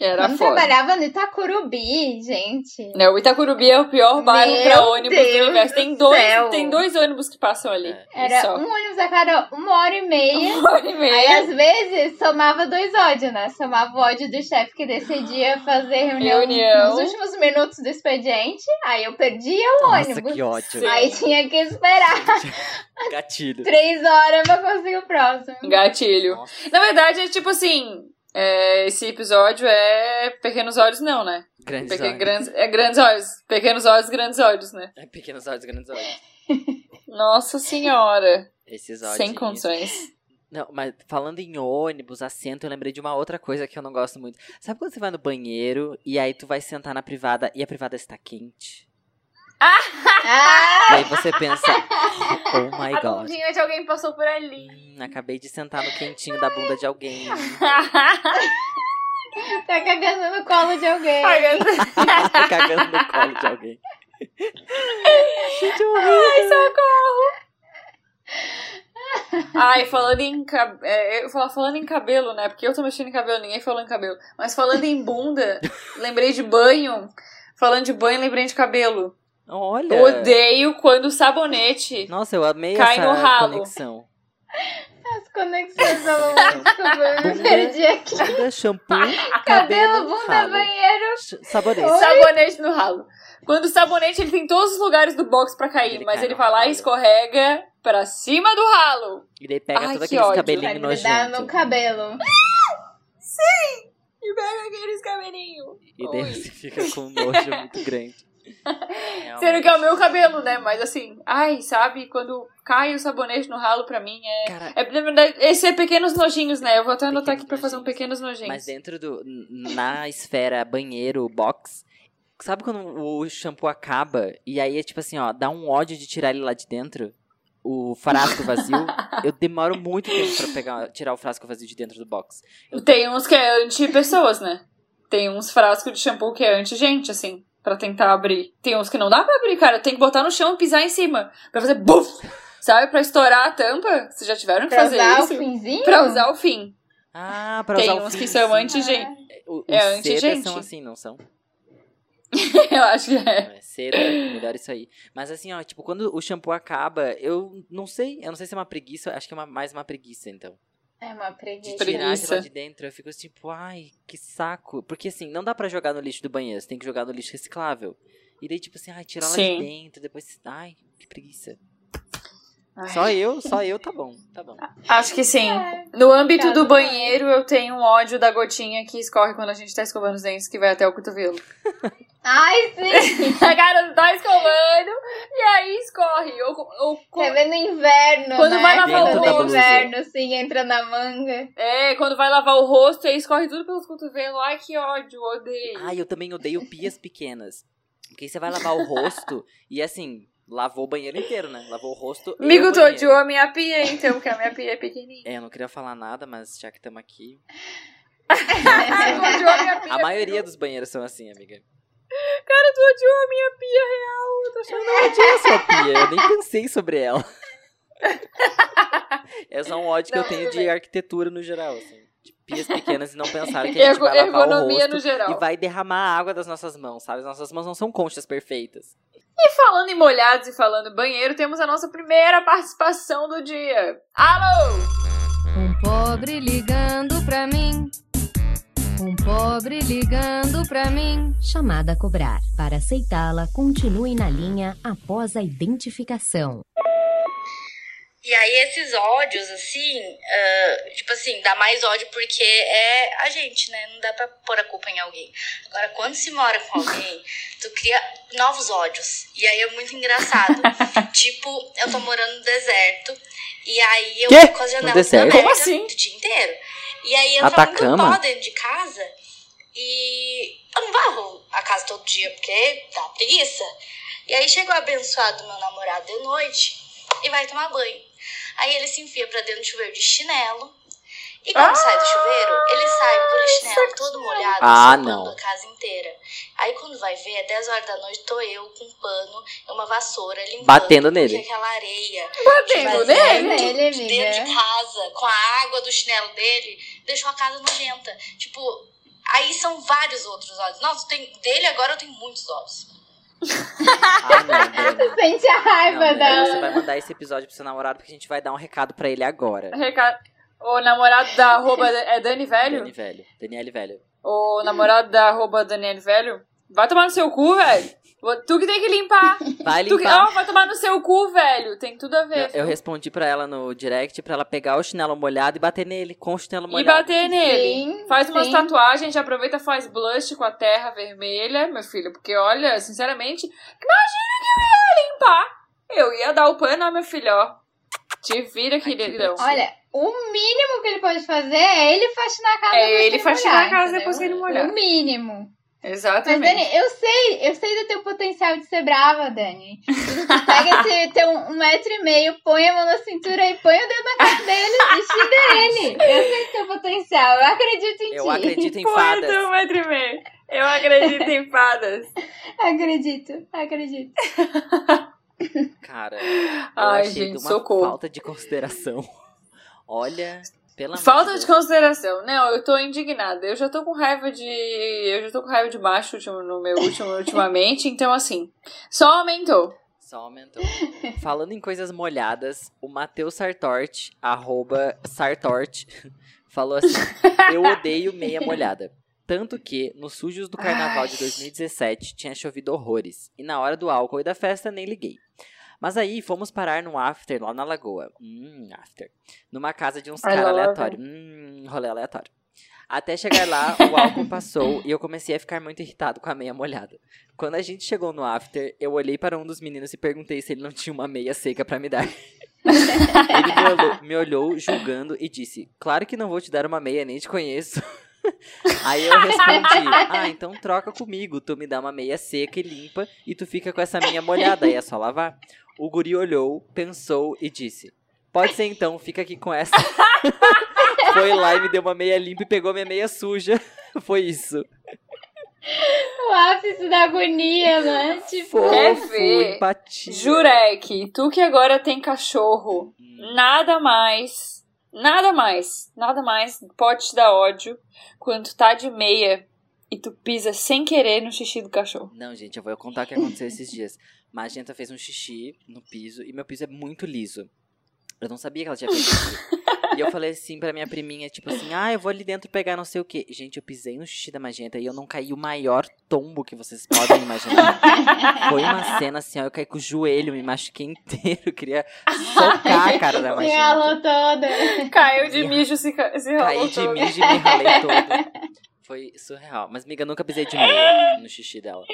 Era foda. trabalhava no Itacurubi, gente. Né, o Itacurubi é o pior bairro Meu pra ônibus Deus do universo. Tem do dois, céu. tem dois ônibus que passam ali. É. Era Só. um ônibus a cada uma hora e meia. Uma hora e Aí, meia. às vezes, somava dois ódios, né? Somava o ódio do chefe que decidia fazer reunião, Reunião. nos últimos minutos do expediente. Aí eu perdia o Nossa, ônibus. que ódio. Sim. Aí tinha que esperar Gatilho. três horas pra conseguir o próximo. Gatilho. Nossa, Na verdade, é tipo assim. É, esse episódio é Pequenos Olhos, não, né? grandes olhos. grandes, é Grandes Olhos. Pequenos Olhos, Grandes Olhos, né? É, Pequenos olhos, grandes olhos. Nossa senhora. Esses olhos. Sem condições. Não, mas falando em ônibus, assento, eu lembrei de uma outra coisa que eu não gosto muito. Sabe quando você vai no banheiro e aí tu vai sentar na privada e a privada está quente? Ah! E aí você pensa, oh my a god. bundinha de alguém passou por ali. Hum, acabei de sentar no quentinho da bunda de alguém. Tá cagando no colo de alguém. Cagando no colo de alguém. Gente, horrível. Ai, falando em cabelo. eu ia falar falando em cabelo, né? Porque eu tô mexendo em cabelo, ninguém falou em cabelo. Mas falando em bunda, lembrei de banho. Falando de banho, lembrei de cabelo. Olha. Eu odeio quando o sabonete. Nossa, eu amei Cai essa no ralo. conexão. As conexões estavam muito desculpa, eu me Bunda. perdi aqui. Bunda, shampoo, Cabelo, cabelo, bunda, ralo. banheiro. Sabonete. Sabonete no ralo. Quando o sabonete ele tem todos os lugares do box pra cair, Ele mas cai ele vai lá e escorrega pra cima do ralo. E daí pega Ai, todos que aqueles ódio. Grudar nojentos. no cabelo. E pega aqueles cabelinhos. E daí Ui. você fica com um nojo muito grande. Sendo que é o meu cabelo, né? Mas assim, ai, sabe? Quando cai o sabonete no ralo pra mim é. Cara, É, na verdade, esse é pequenos nojinhos, né? Eu vou até anotar aqui pra fazer um pequenos nojinhos. mas dentro do. Na esfera banheiro, box. Sabe quando o shampoo acaba e aí é tipo assim, ó, dá um ódio de tirar ele lá de dentro? O frasco vazio. eu demoro muito tempo pra pegar, tirar o frasco vazio de dentro do box. Tem uns que é anti-pessoas, né? Tem uns frascos de shampoo que é anti-gente, assim, pra tentar abrir. Tem uns que não dá pra abrir, cara. Tem que botar no chão e pisar em cima. Pra fazer buf! Sabe? Pra estourar a tampa. Vocês já tiveram que Pra fazer usar isso? o finzinho? Pra usar o fim. Ah, pra Tem usar o uns fim, que são anti-gente. O- é os anti-gente. são assim, não são? Eu acho que é. É, seda, melhor isso aí. Mas assim, ó, tipo, quando o shampoo acaba, eu não sei, eu não sei se é uma preguiça, acho que é uma- mais uma preguiça, então. É uma De preguiça. Pre- tirar de lá de dentro, eu fico tipo, ai, que saco. Porque assim, não dá pra jogar no lixo do banheiro, você tem que jogar no lixo reciclável. E daí, tipo assim, ai, tirar lá de dentro, depois, ai, que preguiça. Ai. Só eu, só eu, tá bom, tá bom. Acho que sim. É. No âmbito do banheiro, eu tenho um ódio da gotinha que escorre quando a gente tá escovando os dentes, que vai até o cotovelo. Ai, sim. A cara tá escovando e aí escorre. Ou, ou, Quer ver no inverno, Quando né? vai lavar o Quando rosto. no inverno, assim, entra na manga. É, quando vai lavar o rosto e aí escorre tudo pelos cotovelos. Ai, que ódio, odeio. Ai, eu também odeio pias pequenas. Porque aí você vai lavar o rosto e assim, lavou o banheiro inteiro, né? Lavou o rosto Amigo, tu odiou a minha pia, então, porque a minha pia é pequenininha. É, eu não queria falar nada, mas já que estamos aqui. A pia. A maioria dos banheiros são assim, amiga. Cara, tu odiou a minha pia real. Eu tô achando... Eu não odiei a sua pia, eu nem pensei sobre ela. É só um ódio que Não, eu tenho de arquitetura no geral, assim. De pias pequenas e não pensaram que a gente vai lavar o ergonomia rosto no geral. e vai derramar a água das nossas mãos, sabe? As nossas mãos não são conchas perfeitas. E falando em molhados e falando em banheiro, temos a nossa primeira participação do dia. Alô! Um pobre ligando pra mim. Um pobre ligando pra mim. Chamada a cobrar. Para aceitá-la, continue na linha após a identificação. E aí esses ódios, assim, ah, tipo assim, dá mais ódio porque é a gente, né? Não dá pra pôr a culpa em alguém. Agora, quando se mora com alguém, tu cria novos ódios. E aí é muito engraçado. tipo, eu tô morando no deserto. E aí eu Quê? fico com as janelas abertas Como assim? o dia inteiro. E aí entra muito Atacama? pó dentro de casa. E eu não varro a casa todo dia, porque dá preguiça. E aí chega o abençoado meu namorado de noite e vai tomar banho. Aí ele se enfia pra dentro do chuveiro de chinelo. E quando Ah, sai do chuveiro, ele sai com aquele chinelo todo molhado, Ah, não. a casa inteira. Aí quando vai ver, é 10 horas da noite, tô eu com um pano e uma vassoura limpando. Batendo nele. Aquela areia Batendo Batendo nele? nele, de dentro de casa, com a água do chinelo dele, deixou a casa nojenta. Tipo, aí são vários outros olhos. Nossa, tem, dele agora eu tenho muitos olhos. Ah. Sente a raiva Não, Dani, dela. você vai mandar esse episódio pro seu namorado porque a gente vai dar um recado pra ele agora. Recado. O namorado da arroba é Dani Velho? Dani velho. Daniele velho. O namorado da arroba Daniel Velho? Vai tomar no seu cu, velho. Tu que tem que limpar. Vai Tu que... limpar. Ó, vai tomar no seu cu, velho. Tem tudo a ver. Eu, eu respondi pra ela no direct pra ela pegar o chinelo molhado e bater nele com o chinelo E molhado. bater nele. Sim, Faz umas sim. tatuagens, aproveita e faz blush com a terra vermelha, meu filho. Porque, olha, sinceramente, imagina que eu ia limpar. Eu ia dar o pano, ó, meu filho, ó. Te vira, queridão. Olha, o mínimo que ele pode fazer é ele faxinar a casa É depois ele faxinar a casa entendeu? depois que ele molhar. O mínimo. Mas, Exatamente. Dani, eu sei, eu sei do teu potencial de ser brava, Dani. Tu pega esse teu um metro e meio, põe a mão na cintura e põe o dedo na cara dele e xinga ele. Eu sei do teu potencial, eu acredito em Eu ti. acredito em Põe fadas. teu metro e meio. Eu acredito em fadas. Acredito, acredito. Cara, eu Ai, achei gente, uma socorro. falta de consideração. Olha, pela Falta de consideração. Não, eu tô indignada. Eu já tô com raiva de. Eu já tô com raiva de macho no meu último, ultimamente. Então, assim, só aumentou. Só aumentou. Falando em coisas molhadas, o Matheus Sartort, arroba Sartort, falou assim: Eu odeio meia molhada. Tanto que, nos sujos do carnaval de 2017, tinha chovido horrores. E na hora do álcool e da festa, nem liguei. Mas aí, fomos parar num after lá na lagoa. Hum, after. Numa casa de uns caras aleatórios. Hum, rolê aleatório. Até chegar lá, o álcool passou e eu comecei a ficar muito irritado com a meia molhada. Quando a gente chegou no after, eu olhei para um dos meninos e perguntei se ele não tinha uma meia seca pra me dar. ele me olhou, me olhou julgando e disse: Claro que não vou te dar uma meia, nem te conheço. Aí eu respondi: Ah, então troca comigo. Tu me dá uma meia seca e limpa e tu fica com essa minha molhada. Aí é só lavar. O guri olhou, pensou e disse: Pode ser então, fica aqui com essa. Foi lá e me deu uma meia limpa e pegou minha meia suja. Foi isso. O ápice da agonia, né? Tipo, Fofo, Quer ver? empatia. Jurek, tu que agora tem cachorro, nada mais, nada mais, nada mais pode te dar ódio quando tu tá de meia e tu pisa sem querer no xixi do cachorro. Não, gente, eu vou contar o que aconteceu esses dias. Magenta fez um xixi no piso e meu piso é muito liso. Eu não sabia que ela tinha feito xixi. e eu falei assim pra minha priminha, tipo assim, ah, eu vou ali dentro pegar não sei o quê. Gente, eu pisei no xixi da Magenta e eu não caí o maior tombo que vocês podem imaginar. Foi uma cena assim, ó, eu caí com o joelho, me machuquei inteiro, queria socar a cara da se Magenta. ralou toda. Caiu de mijo, se, se Caí rolou de mijo e me ralei todo. Foi surreal. Mas, miga, nunca pisei de meia no xixi dela.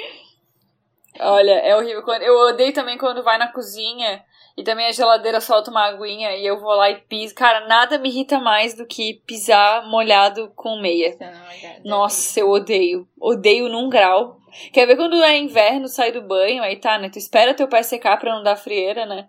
Olha, é horrível. Quando, eu odeio também quando vai na cozinha e também a geladeira solta uma aguinha e eu vou lá e piso. Cara, nada me irrita mais do que pisar molhado com meia. Nossa, eu odeio. Odeio num grau. Quer ver quando é inverno, sai do banho, aí tá, né? Tu espera teu pé secar pra não dar frieira, né?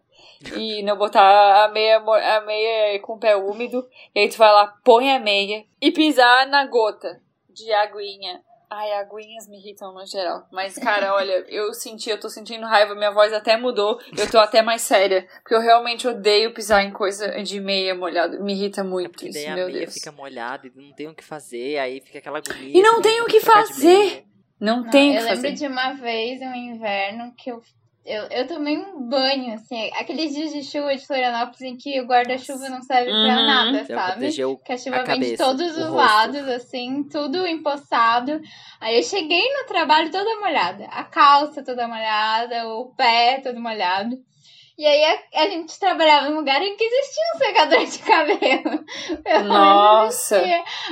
E não botar a meia, a meia com o pé úmido. E aí tu vai lá, põe a meia e pisar na gota de aguinha. Ai, aguinhas me irritam no geral. Mas, cara, olha, eu senti, eu tô sentindo raiva, minha voz até mudou. Eu tô até mais séria. Porque eu realmente odeio pisar em coisa de meia molhada. Me irrita É muito porque isso, daí a meu meia Deus. fica molhada e não tem o que fazer, aí fica aquela agonia. E não você tem o tem que fazer. Não, Não, tem o eu que lembro fazer. de uma vez, um inverno, que eu, eu, eu tomei um banho, assim, aqueles dias de chuva de Florianópolis em que o guarda-chuva não serve pra Uhum. nada, Você vai sabe? Que a chuva a vem de cabeça, todos os lados, assim, tudo empoçado. Aí eu cheguei no trabalho toda molhada. A calça toda molhada, o pé todo molhado. E aí a, a gente trabalhava num lugar em que existia um secador de cabelo. Menos Nossa.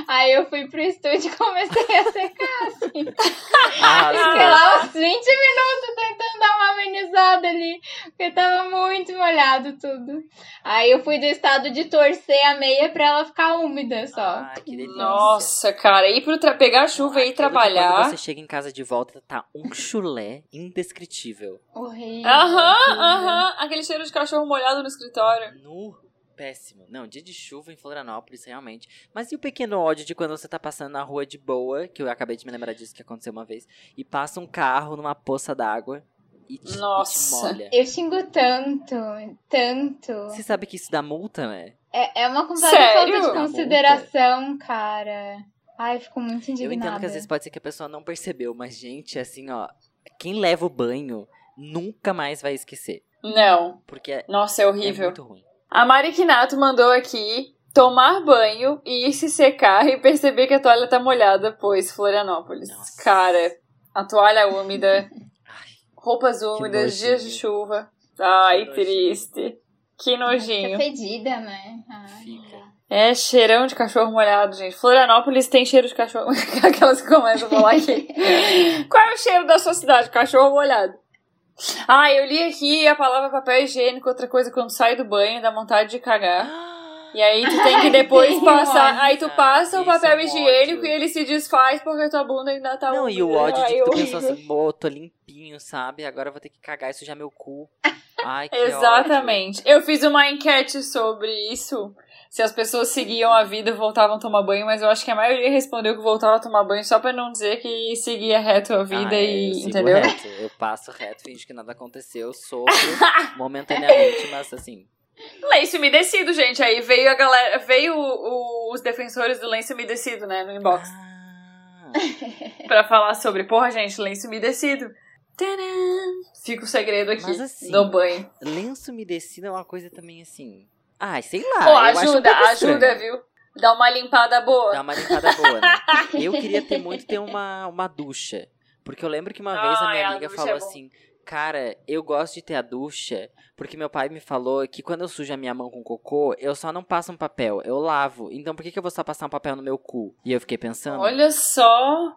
Aí eu fui pro estúdio e comecei a secar, assim. Arrasou. Fiquei lá uns 20 minutos tentando dar uma amenizada ali, porque tava muito molhado tudo. Aí eu fui do estado de torcer a meia pra ela ficar úmida só. Ah, que delícia. Nossa, cara, ir pro tra... pegar chuva e ir Aquilo que Quando trabalhar. você chega em casa de volta, tá um chulé indescritível. Horrível. Aham, aham. Aquele cheiro de cachorro molhado no escritório. Nu. Péssimo. Não, dia de chuva em Florianópolis, realmente. Mas e o pequeno ódio de quando você tá passando na rua de boa, que eu acabei de me lembrar disso que aconteceu uma vez, e passa um carro numa poça d'água e te, e te Nossa. molha. Eu xingo tanto, tanto. Você sabe que isso dá multa, né? É, é uma completa Sério? falta de consideração, cara. Ai, fico muito Eu indignada. entendo que às vezes pode ser que a pessoa não percebeu, mas, gente, assim, ó, quem leva o banho nunca mais vai esquecer. Não. Porque é, Nossa, é é horrível. muito ruim. A Mari Kinato mandou aqui tomar banho e ir se secar e perceber que a toalha tá molhada, pois Florianópolis. Nossa. Cara, a toalha úmida, roupas úmidas, dias de chuva. Ai, Que nojinho. triste. Que Fica nojinho. fedida, né? Ai, Fica. É cheirão de cachorro molhado, gente. Florianópolis tem cheiro de cachorro. Aquelas que começam a falar aqui. Qual é o cheiro da sua cidade? Cachorro molhado. Ah, eu li aqui a palavra papel higiênico, outra coisa, quando sai do banho, dá vontade de cagar. E aí tu tem que depois Sim, passar. nossa. Aí tu passa o Isso papel é higiênico ódio. e ele se desfaz porque tua bunda ainda tá Não, e o ódio de Ai, que tu horrível. pensou assim, pô, tô limpinho, sabe? Agora eu vou ter que cagar e sujar meu cu. Ai, que Exatamente. Eu fiz uma enquete sobre isso. Se as pessoas seguiam a vida e voltavam a tomar banho, mas eu acho que a maioria respondeu que voltava a tomar banho só pra não dizer que seguia reto a vida Ah, é, e. eu entendeu? Reto. Eu passo reto, finge que nada aconteceu, sofro momentaneamente, mas assim. Lenço umedecido, gente. Aí veio a galera. Veio o- os defensores do lenço umedecido, né? No inbox. Ah, Pra falar sobre, porra, gente, lenço umedecido. Tadã! Fica o segredo aqui Mas assim, do banho. lenço umedecido é uma coisa também assim. Ai, sei lá. Ajuda, ajuda, viu? Dá uma limpada boa. Dá uma limpada boa, né? Eu queria ter muito ter uma, uma ducha. Porque eu lembro que uma vez a Ai, minha a amiga ducha falou é assim: Cara, eu gosto de ter a ducha. Porque meu pai me falou que quando eu sujo a minha mão com cocô, eu só não passo um papel, eu lavo. Então por que, que eu vou só passar um papel no meu cu? E eu fiquei pensando. Olha só.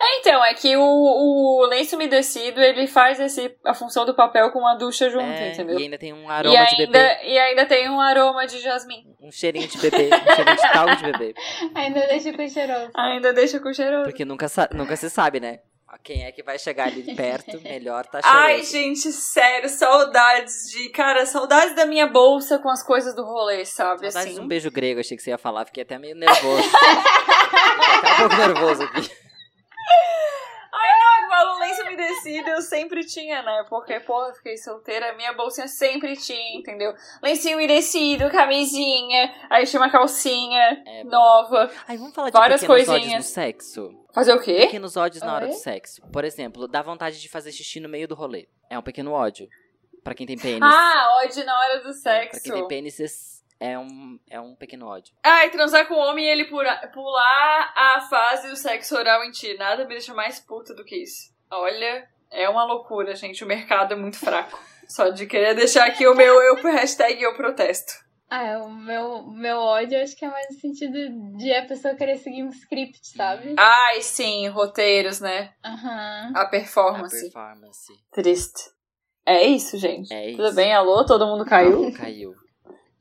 É, então, é que o, o lenço umedecido, ele faz esse, a função do papel com a ducha junto, é, entendeu? E ainda tem um E aroma de bebê. ainda, e ainda tem um aroma de jasmim. Um cheirinho de bebê. Um cheirinho de talco de bebê. Ainda deixa com cheiroso. Ainda deixa com cheiroso. Porque nunca, nunca se sabe, né? Quem é que vai chegar ali perto, melhor tá cheiroso. Ai, gente, sério, saudades de. Cara, saudades da minha bolsa com as coisas do rolê, sabe? Saudades de assim. um beijo grego, achei que você ia falar, fiquei até meio nervoso. fiquei até um pouco nervoso aqui. Falo lenço umedecido, eu sempre tinha, né? Porque, porra, eu fiquei solteira, minha bolsinha sempre tinha, entendeu? Lencinho umedecido, camisinha, aí tinha uma calcinha É, nova. Ai, vamos falar de Várias pequenos ódios no coisinhas. sexo? Fazer o quê? Pequenos ódios na hora do sexo. Por exemplo, dá vontade de fazer xixi no meio do rolê. É um pequeno ódio. Pra quem tem pênis. Ah, ódio na hora do É, sexo. Pra quem tem pênis, é um, é um pequeno ódio. Ai, transar com o homem e ele pura- pular a fase do sexo oral em ti. Nada me deixa mais puta do que isso. Olha, é uma loucura, gente. O mercado é muito fraco. Só de querer deixar aqui o meu eu hashtag eu protesto. Ah, é, o meu, meu ódio acho que é mais no sentido de a pessoa querer seguir um script, sabe? Ai, sim, roteiros, né? Aham. A A performance. performance. Triste. É isso, gente. É Tudo isso. bem? Alô? Todo mundo caiu? Não, caiu.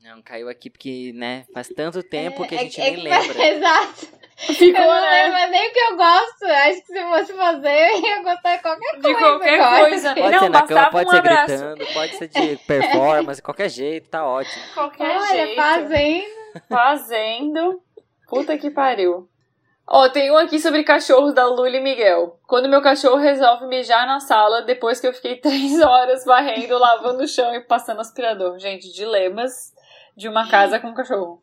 Não, caiu aqui porque, né, faz tanto tempo que a É- gente é nem que- lembra. Exato. Ficou, eu não né? lembro nem o que eu gosto. Acho que se fosse fazer, eu ia gostar de qualquer coisa. De qualquer coisa. Pode Não, ser na cama, pode um ser abraço. gritando, pode ser de performance, qualquer jeito, tá ótimo. Qualquer Olha, jeito. fazendo. Fazendo. Puta que pariu. Ó, tem um aqui sobre cachorros da Luli Miguel. Quando meu cachorro resolve mijar na sala depois que eu fiquei três horas varrendo, lavando o chão e passando aspirador. Gente, dilemas de uma casa com cachorro.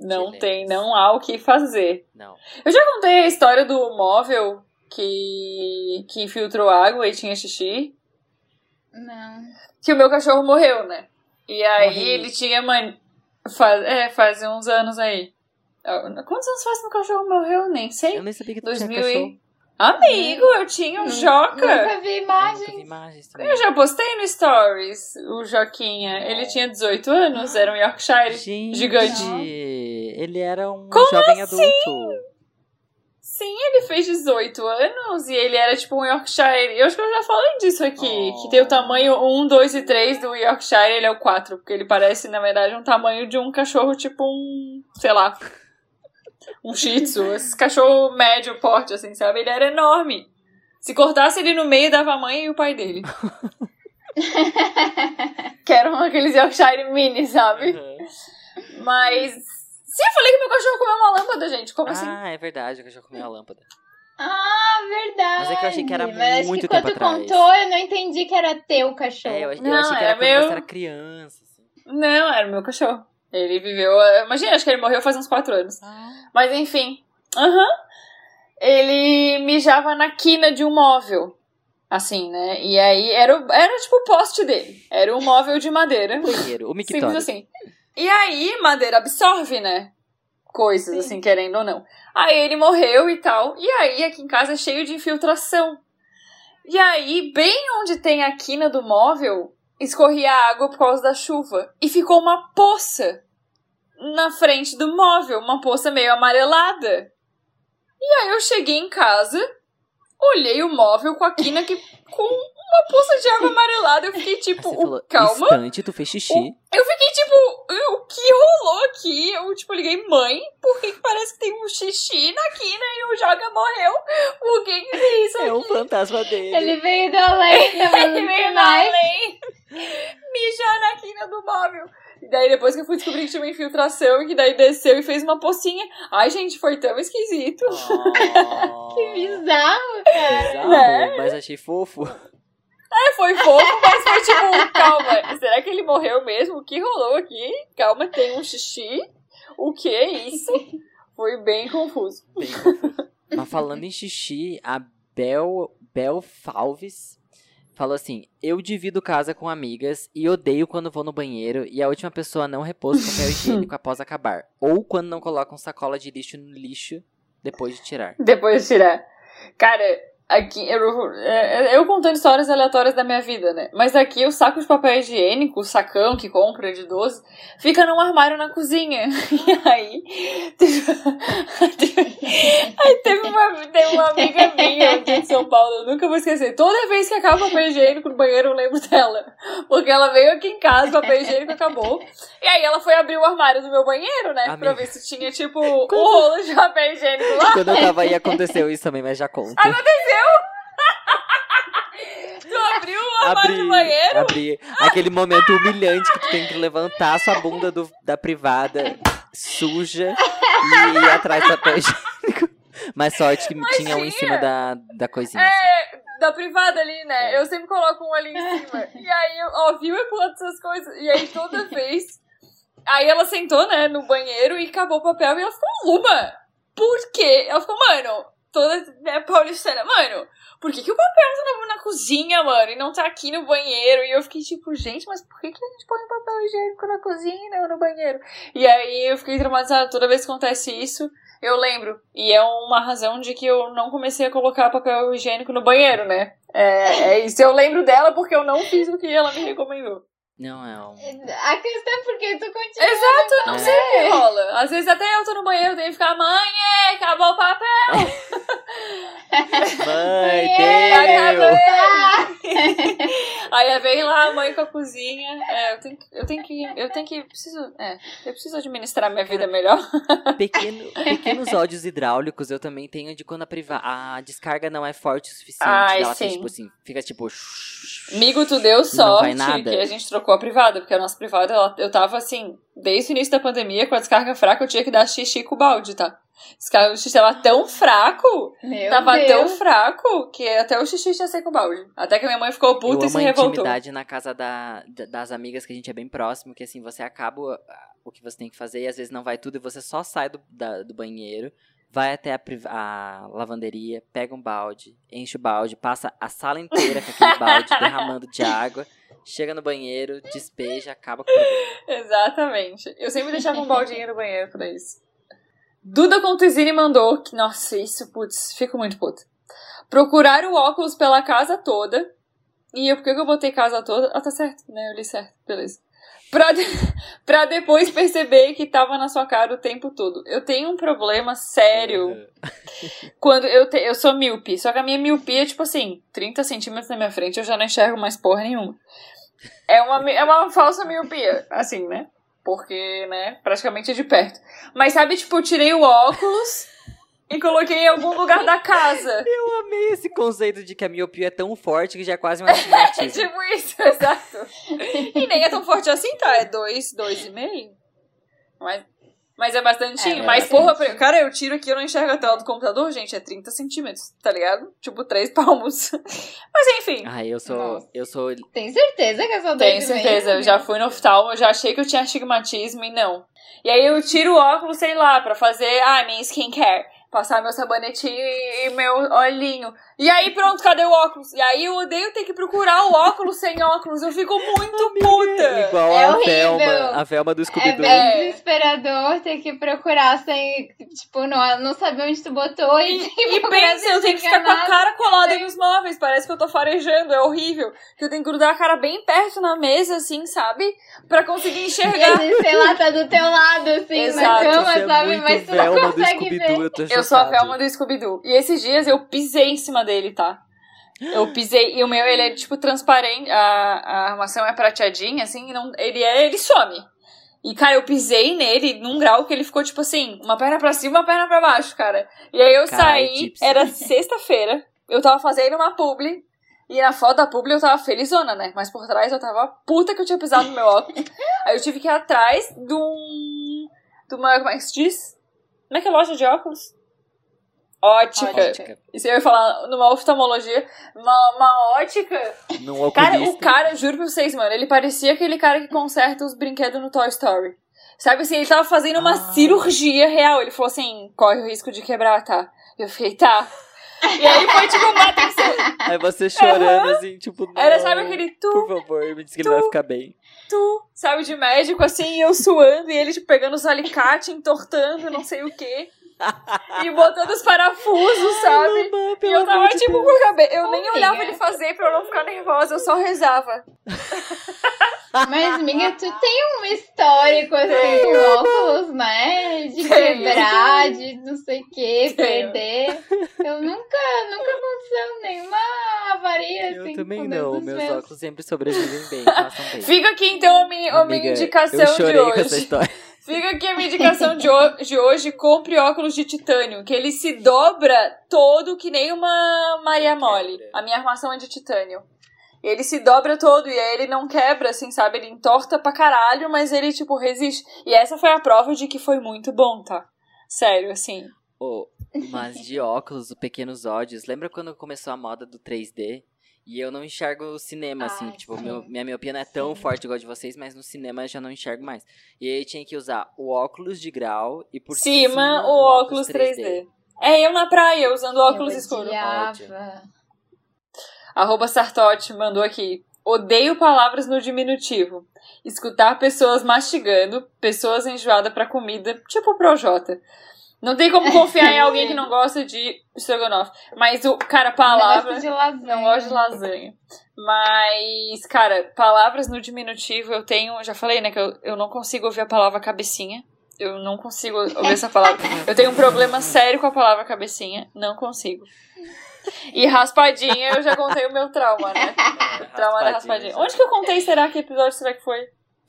Não tem, não há o que fazer. Não. Eu já contei a história do móvel que, que infiltrou água e tinha xixi. Não. Que o meu cachorro morreu, né? E aí Morri. ele tinha man... faz... É, faz uns anos aí. Quantos anos faz que meu cachorro morreu? Nem sei. Eu nem sabia que tu 2000 tinha cachorro. e... Amigo, eu tinha um Joca. Nunca vi Eu nunca vi imagens também. Eu já postei no Stories o Joquinha. Ele tinha 18 anos, era um Yorkshire Gente, gigante. Ele era um Como jovem assim? adulto. Sim, ele fez 18 anos e ele era tipo um Yorkshire. Eu acho que eu já falei disso aqui. Oh. Que tem o tamanho 1, 2 e 3 do Yorkshire, ele é o 4. Porque ele parece, na verdade, um tamanho de um cachorro tipo um. sei lá. Um shih tzu. Esse cachorro médio porte, assim, sabe? Ele era enorme. Se cortasse ele no meio, dava a mãe e o pai dele. que eram aqueles Yorkshire mini, sabe? Uhum. Mas. Sim, eu falei que meu cachorro comeu uma lâmpada, gente. Como assim? Ah, é verdade, que eu já comi a lâmpada. Ah, verdade. Mas é que eu achei que era Mas muito que tempo quando tu atrás. contou, eu não entendi que era teu cachorro. É, eu, eu Não, achei que era é quando meu. você era criança. assim. Não, era o meu cachorro. Ele viveu. Imagina, acho que ele morreu faz uns 4 anos. Mas enfim. Aham. Ele mijava na quina de um móvel. Assim, né? E aí era, o- era tipo o poste dele. Era um móvel de madeira. Banheiro, o Simples mictório. assim. E aí, madeira absorve, né? Coisas, assim, querendo ou não. Aí ele morreu e tal. E aí, aqui em casa é cheio de infiltração. E aí, bem onde tem a quina do móvel, escorria água por causa da chuva. E ficou uma poça na frente do móvel. Uma poça meio amarelada. E aí eu cheguei em casa, olhei o móvel com a quina que, com uma poça de água amarelada. Eu fiquei tipo, Você "O- falou, calma. instante, tu fez xixi. Eu fiquei tipo, o que rolou aqui? Eu, tipo, liguei, mãe, por que, que parece que tem um xixi na quina e o Joga morreu? Por que que é isso É o aqui? fantasma dele. Ele veio do além, tá Ele veio na demais. além, mijar na quina do móvel. E daí depois que eu fui descobrir que tinha uma infiltração e que daí desceu e fez uma pocinha. Ai, gente, foi tão esquisito. Oh, Que bizarro, cara. bizarro, Né? Mas achei fofo. É, foi fofo, mas foi tipo, calma, será que ele morreu mesmo? O que rolou aqui? Calma, tem um xixi? O que é isso? Foi bem confuso. Bem confuso. Mas falando em xixi, a Bel, Bel Falves falou assim: Eu divido casa com amigas e odeio quando vou no banheiro e a última pessoa não repousa o papel higiênico após acabar. Ou quando não colocam sacola de lixo no lixo depois de tirar. Depois de tirar. Cara, aqui, eu, é, eu contando histórias aleatórias da minha vida, né? Mas aqui o saco de papel higiênico, o sacão que compra de 12, fica num armário na cozinha. E aí. Teve, aí teve uma, teve uma amiga minha aqui de São Paulo, eu nunca vou esquecer. Toda vez que acaba o papel higiênico no banheiro, eu lembro dela. Porque ela veio aqui em casa, o papel higiênico acabou. E aí ela foi abrir o armário do meu banheiro, né? Pra Amiga. ver se tinha, tipo, um rolo de papel higiênico lá. Quando eu tava aí aconteceu isso também, mas já conto. Tu abriu o armário do banheiro? abri aquele momento humilhante que tu tem que levantar a sua bunda do- da privada suja e ir atrás do papel higiênico. Mas sorte que tinha um em cima da, da coisinha. assim. É, da privada ali, né? Eu sempre coloco um ali em cima. E aí, eu- ó, viu eu coloco essas coisas. E aí, toda vez. Aí ela sentou, né, no banheiro e acabou o papel e ela ficou, Luma, por quê? Ela ficou, mano, toda, né, paulistana, mano, por que, que o papel tá na, na cozinha, mano, e não tá aqui no banheiro? E eu fiquei tipo, gente, mas por que, que a gente põe papel higiênico na cozinha e não no banheiro? E aí eu fiquei traumatizada toda vez que acontece isso. Eu lembro. E é uma razão de que eu não comecei a colocar papel higiênico no banheiro, né? É, é isso. Eu lembro dela porque eu não fiz o que ela me recomendou. Não, é um... A questão é porque tu continua. Exato, eu não É. sei o que rola. Às vezes até eu tô no banheiro, tenho que ficar, mãe, é, acabou o papel. Mãe, É, deu! Aí vem lá a mãe com a cozinha. É, eu tenho que. Eu tenho que. Eu tenho que. Preciso. É, eu preciso administrar minha vida melhor. Pequeno, pequenos ódios hidráulicos eu também tenho de quando a, priva a descarga não é forte o suficiente. Ai, ela tem, sim. tipo assim, fica tipo. Amigo, tu deu Não sorte vai nada. que a gente trocou a privada, porque a nossa privada, ela- eu tava assim, desde o início da pandemia, com a descarga fraca, eu tinha que dar xixi com o balde, tá? Descarga, o xixi tava tão fraco, Meu tava Deus. tão fraco, que até o xixi tinha ser com o balde. Até que a minha mãe ficou Eu puta e amo se revoltou. intimidade na casa da, da- das amigas que a gente é bem próximo, que assim, você acaba o, que você tem que fazer e às vezes não vai tudo e você só sai do, da- do banheiro, vai até a, a lavanderia, pega um balde, enche o balde, passa a sala inteira com aquele balde derramando de água, chega no banheiro, despeja, acaba com o problema. Exatamente. Eu sempre deixava um baldinho no banheiro pra isso. Duda Contesini mandou que, nossa, isso, putz, fico muito puta. procurar o óculos pela casa toda. E eu, por que eu botei casa toda? Ah, tá certo, né? Eu li certo, beleza. Pra, de- pra depois perceber que tava na sua cara o tempo todo. Eu tenho um problema sério quando eu, te, eu sou míope. Só que a minha miopia é tipo assim, 30 centímetros na minha frente eu já não enxergo mais porra nenhuma. É uma, é uma falsa miopia, assim, né? Porque, né, praticamente é de perto. Mas sabe, tipo, eu tirei o óculos e coloquei em algum lugar da casa. Eu amei esse conceito de que a miopia é tão forte que já é quase um astigmatismo. tipo isso, exato. E nem é tão forte assim, tá? É dois, dois e meio. Mas, mas é bastantinho. É, mas, bastante. porra, pra- cara, eu tiro aqui, eu não enxergo a tela do computador, gente. É 30 centímetros, tá ligado? Tipo, três palmos. Mas enfim. Ai, eu sou. Nossa. Eu sou. Tem certeza que eu sou Tenho dois e meio? certeza, eu já fui no oftalmo, eu já achei que eu tinha astigmatismo e não. E aí eu tiro o óculos, sei lá, pra fazer, ah, minha skincare. Passar meu sabonetinho e, e meu olhinho. E aí pronto, cadê o óculos? E aí eu odeio ter que procurar o óculos sem óculos. Eu fico muito puta. Igual É a horrível. Velma. A Velma do É Scooby-Doo. bem É. desesperador ter que procurar sem, tipo, não, não saber onde tu botou e, E pensa, eu tenho que ficar com a cara colada nos móveis. Parece que eu tô farejando, é horrível. Que eu tenho que grudar a cara bem perto na mesa, assim, sabe? Pra conseguir E enxergar. vezes, sei lá, tá do teu lado, assim, Exato, na cama, é sabe? muito Mas tu não consegue ver. Eu tô Eu sou a. Velma do Scooby-Doo. E esses dias eu pisei em cima dele, tá? Eu pisei, e o meu, ele é tipo transparente, a, a armação é prateadinha, assim, não, ele é, ele some. E, cara, eu pisei nele num grau que ele ficou, tipo assim, uma perna pra cima, uma perna pra baixo, cara. E aí eu saí, Gypsy. era sexta-feira, eu tava fazendo uma publi, e na foto da publi eu tava felizona, né? Mas por trás eu tava puta que eu tinha pisado no meu óculos. aí eu tive que ir atrás de um... De uma, como é que se diz? Como é que é loja de óculos? Ótica. Ótica. Isso eu ia falar numa oftalmologia. Uma, uma ótica. Num Cara, o cara, juro pra vocês, mano, ele parecia aquele cara que conserta os brinquedos no Toy Story. Sabe assim, ele tava fazendo uma Ah. cirurgia real. Ele falou assim: corre o risco de quebrar, tá? Eu fiquei, tá. E aí foi tipo uma atenção. Aí você chorando assim, tipo. Era, não, sabe aquele tu, Por favor, me diz que ele vai ficar bem. tu, sabe, de médico, assim, eu suando, e ele tipo, pegando os alicates, entortando, não sei o quê. E botando os parafusos, sabe? Mamãe, E eu tava tipo Deus. com a cabeça. Eu nem olhava ele fazer pra eu não ficar nervosa, eu só rezava. Mas, minha, tu tem um histórico, assim, com óculos, né? De quebrar, de não sei o que, perder. Eu nunca, nunca aconteceu nenhuma avaria, Eu assim, também com Deus não, meus meus. óculos sempre sobrevivem bem, passam bem. Fica aqui então a minha, a minha Amiga, indicação eu chorei de com essa hoje. história. Fica aqui a minha indicação de, de hoje. Compre óculos de titânio, que ele se dobra todo que nem uma Maria Mole. A minha armação é de titânio. Ele se dobra todo e aí ele não quebra, assim, sabe? Ele entorta pra caralho, mas ele, tipo, resiste. E essa foi a prova de que foi muito bom, tá? Sério, assim. Ô, mas de óculos, o Pequenos Ódios, lembra quando começou a moda do 3D? E eu não enxergo o cinema, assim, Ai, tipo, meu- minha miopia não é tão Sim. forte igual a de vocês, mas no cinema eu já não enxergo mais. E aí eu tinha que usar o óculos de grau e por cima, cima, o um óculos 3D. É eu na praia, usando óculos escuros. Arroba Sartotti mandou aqui. Odeio palavras no diminutivo. Escutar pessoas mastigando, pessoas enjoadas pra comida, tipo o Projota. Não tem como confiar em alguém que não gosta de estrogonofe. Mas o, cara, Não palavras. gosto de lasanha. Não gosto de lasanha. Mas, cara, palavras no diminutivo eu tenho. Já falei, né? Que eu, eu não consigo ouvir a palavra cabecinha. Eu não consigo ouvir essa palavra. Eu tenho um problema sério com a palavra cabecinha. Não consigo. E raspadinha, eu já contei o meu trauma, né? O trauma da raspadinha. Onde que eu contei? Será que episódio será que foi?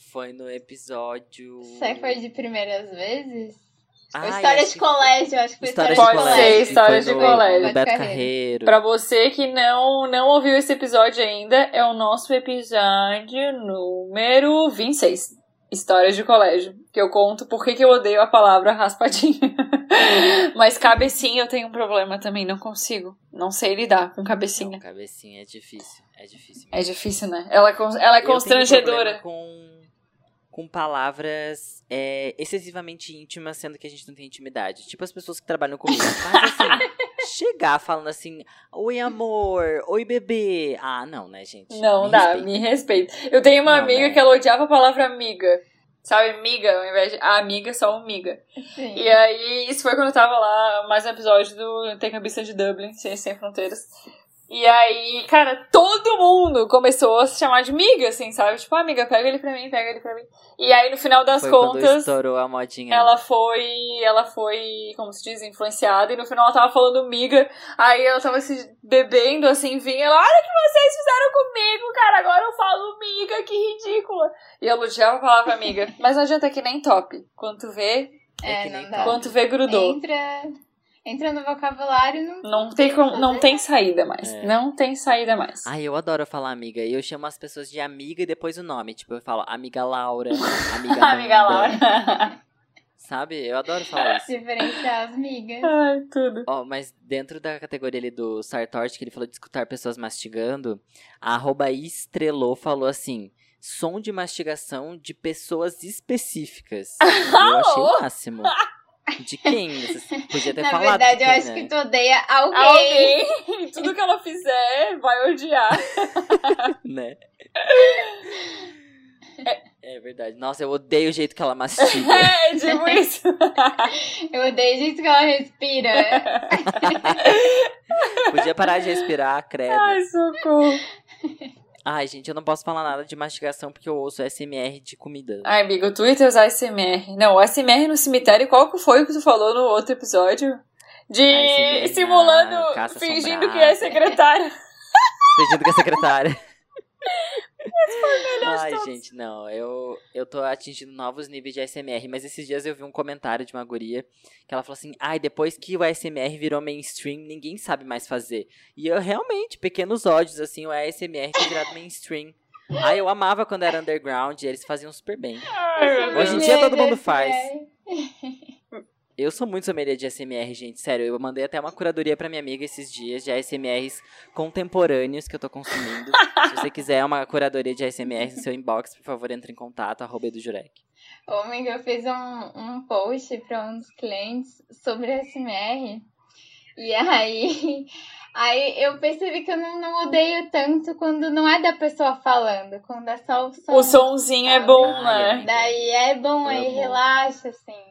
Foi no episódio. Você foi de primeiras vezes? Ai, história de que- colégio, acho que foi História história de de Pode colégio. ser, colégio. história Foi de colégio. Beto Beto Carreiro. Pra você que não, não ouviu esse episódio ainda, é o nosso episódio número 26. Histórias de colégio. Que eu conto por que eu odeio a palavra raspadinha. Mas cabecinha eu tenho um problema também, não consigo. Não sei lidar com Não, cabecinha. cabecinha é difícil. É difícil. É mesmo. difícil, né? Ela, é ela é Eu tenho constrangedora. problema com, com palavras é, excessivamente íntimas, sendo que a gente não tem intimidade. Tipo as pessoas que trabalham comigo. Mas assim, chegar falando assim, oi amor, oi bebê. Ah, não, né, gente? Não Me dá, respeita. me respeita. Eu tenho uma Não, amiga né? que ela odiava a palavra amiga. Sabe, miga, ao invés de a amiga, só um miga. Sim. E aí, isso foi quando eu tava lá, mais um episódio do Tem Cabeça de Dublin, Sem, Sem Fronteiras. E aí, cara, todo mundo começou a se chamar de miga, assim, sabe? Tipo, ah, amiga, pega ele pra mim, pega ele pra mim. E aí, no final das Foi contas, estourou a modinha. ela foi, ela foi, como se diz, influenciada, e no final ela tava falando miga, aí ela tava se bebendo, assim, vinha, ela, olha o que vocês fizeram comigo, cara, agora eu falo miga, que ridícula. E eu odiava a palavra amiga, mas não adianta que nem top, quando tu vê, É, que não nem dá. quando tu vê, grudou. Entra, entra no vocabulário não. Não tem, como, não tem saída mais, É. não tem saída mais. Ai, eu adoro falar amiga. E eu chamo as pessoas de amiga e depois o nome. Tipo, eu falo amiga Laura, amiga Amiga Laura. Sabe? Eu adoro falar isso. Diferenciar as migas. Ai, tudo. Ó, mas dentro da categoria ali do Sartori, que ele falou de escutar pessoas mastigando, a arroba estrelou falou assim: som de mastigação de pessoas específicas. eu achei o máximo. De quem? Você podia ter Na falado. verdade, de eu quem, acho né? que tu odeia alguém. Alguém, tudo que ela fizer, vai odiar. né? É verdade. Nossa, eu odeio o jeito que ela mastiga. É, tipo isso. Eu odeio o jeito que ela respira. Podia parar de respirar, credo. Ai, socorro. Ai, gente, eu não posso falar nada de mastigação porque eu ouço SMR de comida. Ai, amigo, o Twitter usa ASMR. Não, o ASMR no cemitério, qual que foi o que tu falou no outro episódio? De ASMR simulando, caça fingindo assombrada. que é secretária. Fingindo que é secretária. Ai, gente, não. Eu, eu tô atingindo novos níveis de ASMR, mas esses dias eu vi um comentário de uma guria que ela falou assim: ai, depois que o ASMR virou mainstream, ninguém sabe mais fazer. E eu realmente, pequenos ódios, assim, o ASMR tem virado mainstream. Ai, eu amava quando era underground e eles faziam super bem. Hoje em dia todo mundo faz. É. Eu sou muito sommelier de ASMR, gente. Sério, eu mandei até uma curadoria pra minha amiga esses dias de ASMRs contemporâneos que eu tô consumindo. Se você quiser uma curadoria de ASMR no seu inbox, por favor, entre em contato, arroba edujurek. Ô, amiga, eu fiz um, um post pra um dos clientes sobre SMR. E aí, aí eu percebi que eu não, não odeio tanto quando não é da pessoa falando, quando é só o som. O sonzinho é bom, né? Daí é bom, aí Amo. relaxa, assim.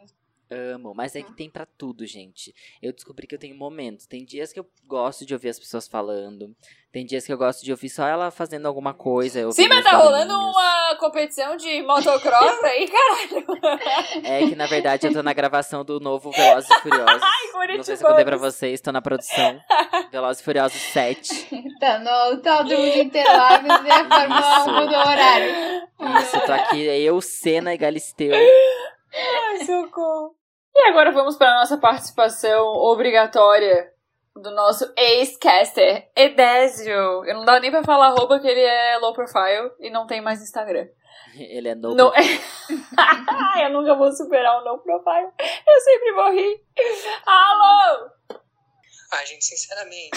Amo, mas é que tem pra tudo, gente. Eu descobri que eu tenho momentos. Tem dias que eu gosto de ouvir as pessoas falando. Tem dias que eu gosto de ouvir só ela fazendo alguma coisa. Sim, mas tá rolando uma competição de motocross aí, caralho. É que, na verdade, eu tô na gravação do novo Velozes e Furiosos. Não sei se eu contei pra vocês, tô na produção. Velozes e Furiosos 7. Tá no Autódromo de Interlagos e a Fórmula 1 mudou o horário. Isso, tô aqui, eu, Senna e Galisteu. Ai, socorro. E agora vamos para a nossa participação obrigatória do nosso ex-caster, Edésio. Eu não dá nem pra falar arroba que ele é low profile e não tem mais Instagram. Ele é novo. No... eu nunca vou superar o no profile. Eu sempre vou rir. Alô! Ah, gente, sinceramente.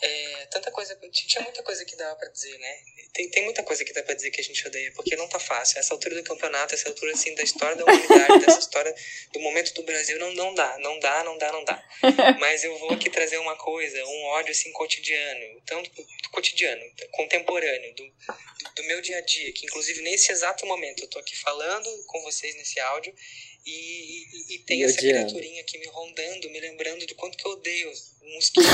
É, tanta coisa. Tinha muita coisa que dava pra dizer, né? Tem, tem muita coisa que dá pra dizer que a gente odeia, porque não tá fácil. Essa altura do campeonato, essa altura assim da história da humanidade, dessa história do momento do Brasil, não, não dá, não dá, não dá, não dá. Mas eu vou aqui trazer uma coisa, um ódio assim cotidiano, tanto do cotidiano, contemporâneo, do, do, do meu dia a dia, que inclusive nesse exato momento eu tô aqui falando com vocês nesse áudio. E, e, e tem E essa odiando. criaturinha aqui me rondando, me lembrando do quanto que eu odeio o mosquito.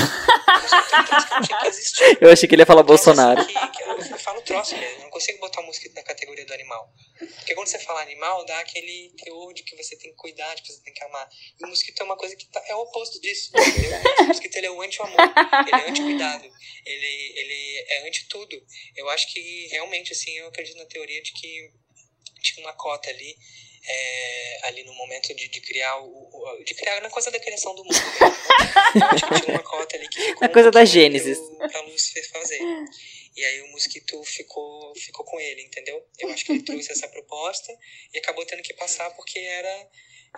É. Eu achei que ele ia falar Troço Bolsonaro. que- que eu, eu falo troço eu não consigo botar o mosquito na categoria do animal. Porque quando você fala animal, dá aquele teor de que você tem que cuidar, de que você tem que amar. E o mosquito é uma coisa que tá- é o oposto disso. entendeu? O mosquito ele é o anti-amor, ele é anti-cuidado, ele, ele é anti-tudo. Eu acho que realmente, assim, eu acredito na teoria de que tinha uma cota ali. É, ali no momento de, de criar o, o- de criar na coisa da criação do mundo né? acho que tinha uma cota ali que ficou Na um coisa da pouquinho Gênesis. pra Lúcifer fazer. E aí o mosquito ficou ficou com ele entendeu? Eu acho que ele trouxe essa proposta e acabou tendo que passar porque era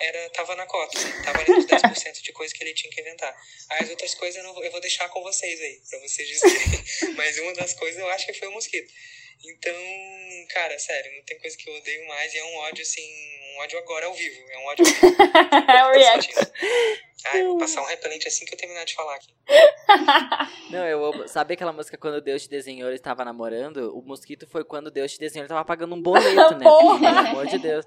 era tava na cota assim, tava ali nos 10% de coisa que ele tinha que inventar. As outras coisas eu, não vou, eu vou deixar com vocês aí pra vocês dizerem. Mas uma das coisas eu acho que foi o mosquito então, cara, sério, não tem coisa que eu odeio mais e é um ódio, assim, um ódio agora ao vivo. É um ódio ao vivo. É o react. Ah, eu vou passar um repelente assim que eu terminar de falar aqui. Não, eu amo. Sabe aquela música quando Deus te desenhou ele estava namorando? O mosquito foi quando Deus te desenhou ele estava pagando um boleto, né? Porra! Pelo amor de Deus.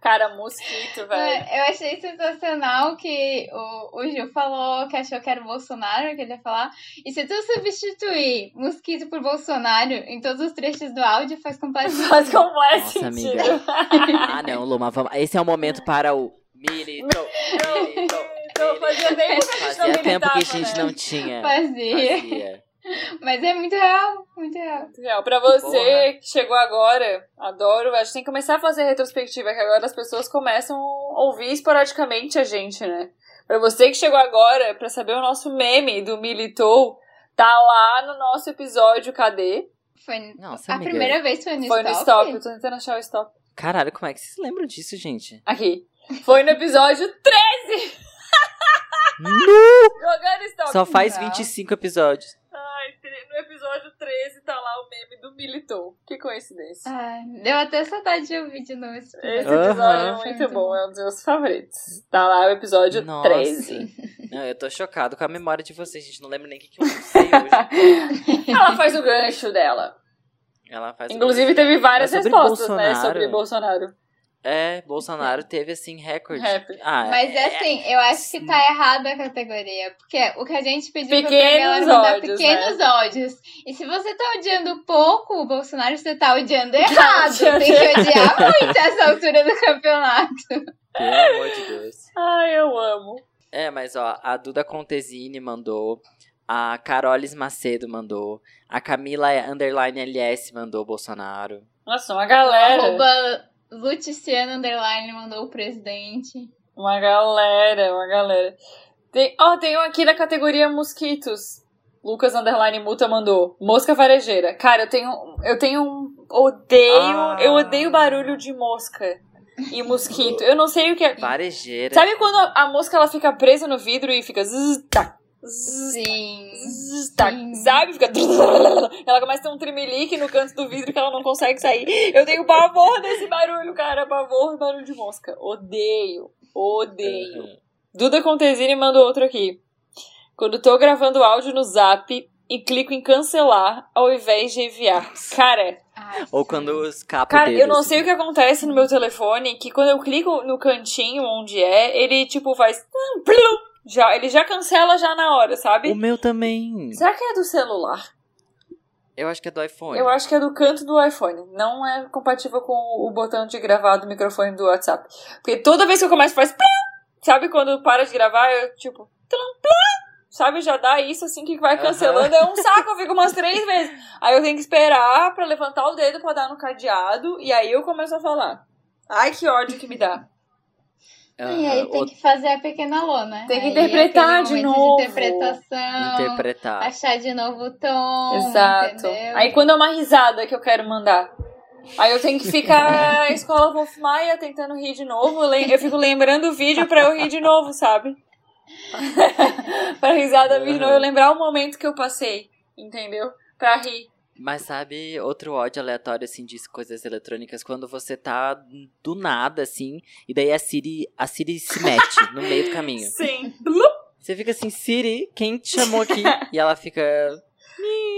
Cara, mosquito, velho. É, Eu achei sensacional que o, o Gil falou que achou que era o Bolsonaro que ele ia falar. E se tu substituir mosquito por Bolsonaro em todos os trechos do áudio, faz completamente Faz completo Nossa, sentido. amiga. Ah, não, Luma, vamos. Esse é o momento para o Milito. Milito. Então, fazia tempo que a gente não Fazia tempo que a gente né? não tinha. Fazia. Fazia. Mas é muito real, muito real. Real. Pra você Porra. que chegou agora, adoro. A gente tem que começar a fazer retrospectiva, que agora as pessoas começam a ouvir esporadicamente a gente, né? Pra você que chegou agora, pra saber o nosso meme do Militou, tá lá no nosso episódio Cadê? Foi Nossa, a amiga. primeira vez foi no Foi no stop. stop. Eu tô tentando achar o stop. Caralho, como é que vocês lembram disso, gente? Aqui. Foi no episódio 13! Jogando. Só faz Não. 25 episódios. Ai, no episódio 13 tá lá o meme do Militou. Que coincidência. Ah, deu até saudade de ouvir de novo esse Esse episódio. episódio Aham. é muito bom, é um dos meus favoritos. Tá lá o episódio Nossa. 13. Não, eu tô chocado com a memória de vocês, gente. Não lembro nem o que, que eu sei hoje. Ela faz o gancho dela. Ela faz Inclusive, teve várias sobre respostas, né, Bolsonaro? sobre Bolsonaro. É, Bolsonaro teve, assim, recorde. Ah, Mas é, assim, eu acho que tá errada a categoria. Porque o que a gente pediu Pequenos foi pra ela mandar ódios, pequenos ódios. E se você tá odiando pouco o Bolsonaro, você tá odiando errado. odiando Tem que odiar muito essa altura do campeonato. Pelo amor de Deus. Ai, eu amo. É, mas ó, a Duda Contesini mandou, a Carolis Macedo mandou, a Camila Underline LS mandou Bolsonaro. Nossa, uma galera. Arroba Luticiano Underline mandou o presidente. Uma galera, uma galera. Tem, ó, tem um aqui na categoria mosquitos. Lucas Underline Muta mandou. Mosca varejeira. Cara, eu tenho. Eu tenho um. Odeio. Ah. Eu odeio barulho de mosca e mosquito. Eu não sei o que é. Varejeira. Sabe quando a, mosca ela fica presa no vidro e fica. zzz, tá, zzz, Sim. zzz, tá, Sim. sabe? Fica. Ela começa a ter um tremelique no canto do vidro que ela não consegue sair. Eu tenho pavor desse barulho, cara. Pavor barulho de mosca. Odeio. Odeio. Uhum. Duda Contesini mandou outro aqui. Quando tô gravando áudio no zap e clico em cancelar ao invés de enviar. Cara, Ai, Ou sim. quando escapa o cara, eu não assim. sei o que acontece no meu telefone, que quando eu clico no cantinho onde é, ele tipo faz. Já, ele já cancela já na hora, O sabe? meu também. Será que é do celular? Eu acho que é do iPhone. Eu acho que é do canto do iPhone. Não é compatível com o botão de gravar do microfone do WhatsApp. Porque toda vez que eu começo faz. Sabe quando para de gravar, eu tipo. Sabe, já dá isso assim que vai cancelando. É um saco, eu fico umas três vezes. Aí eu tenho que esperar pra levantar o dedo pra dar no cadeado. E aí eu começo a falar. Ai, que ódio que me dá. Aham, E aí tem que fazer a pequena lona. Tem que Aí interpretar de novo. interpretação. interpretar. Achar de novo o tom. Exato. entendeu? Aí quando é uma risada que eu quero mandar. Aí eu tenho que ficar a escola Wolf Maia tentando rir de novo. Eu fico lembrando o vídeo pra eu rir de novo, sabe? pra risada vir de novo. Eu lembrar o momento que eu passei, entendeu? Pra rir. Mas sabe, outro ódio aleatório, assim, de coisas eletrônicas, quando você tá do nada, assim, e daí a Siri, a Siri se mete no meio do caminho. Sim. Você fica assim, Siri, quem te chamou aqui? e ela fica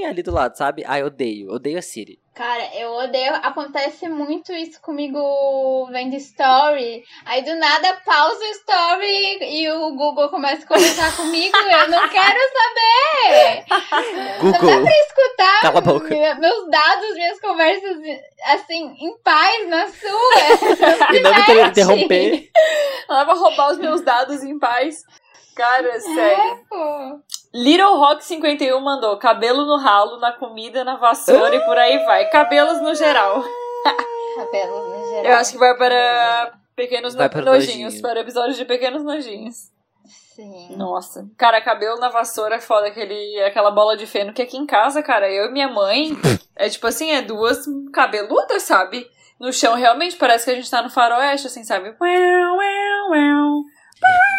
ali do lado, sabe? Ai, odeio, odeio a Siri. Cara, eu odeio. Acontece muito isso comigo vendo story. Aí do nada pausa o story e o Google começa a conversar comigo. Eu não quero saber. Google, Escutar cala a boca. me- meus dados, minhas conversas, assim, em paz, na sua. E não me inter- interromper. Ela vai roubar os meus dados em paz. Cara, sério. Pô. Little Rock 51 mandou cabelo no ralo, na comida, na vassoura e por aí vai. Cabelos no geral. Cabelos no geral. Eu acho que vai para pequenos Vai no- para nojinhos, nojinho. para episódios de pequenos nojinhos. Sim. Nossa. Cara, cabelo na vassoura é foda, aquele, aquela bola de feno que aqui em casa, cara, eu e minha mãe, é tipo assim, é duas cabeludas, sabe? No chão, realmente, parece que a gente tá no faroeste, assim, sabe? Uau, uau, uau.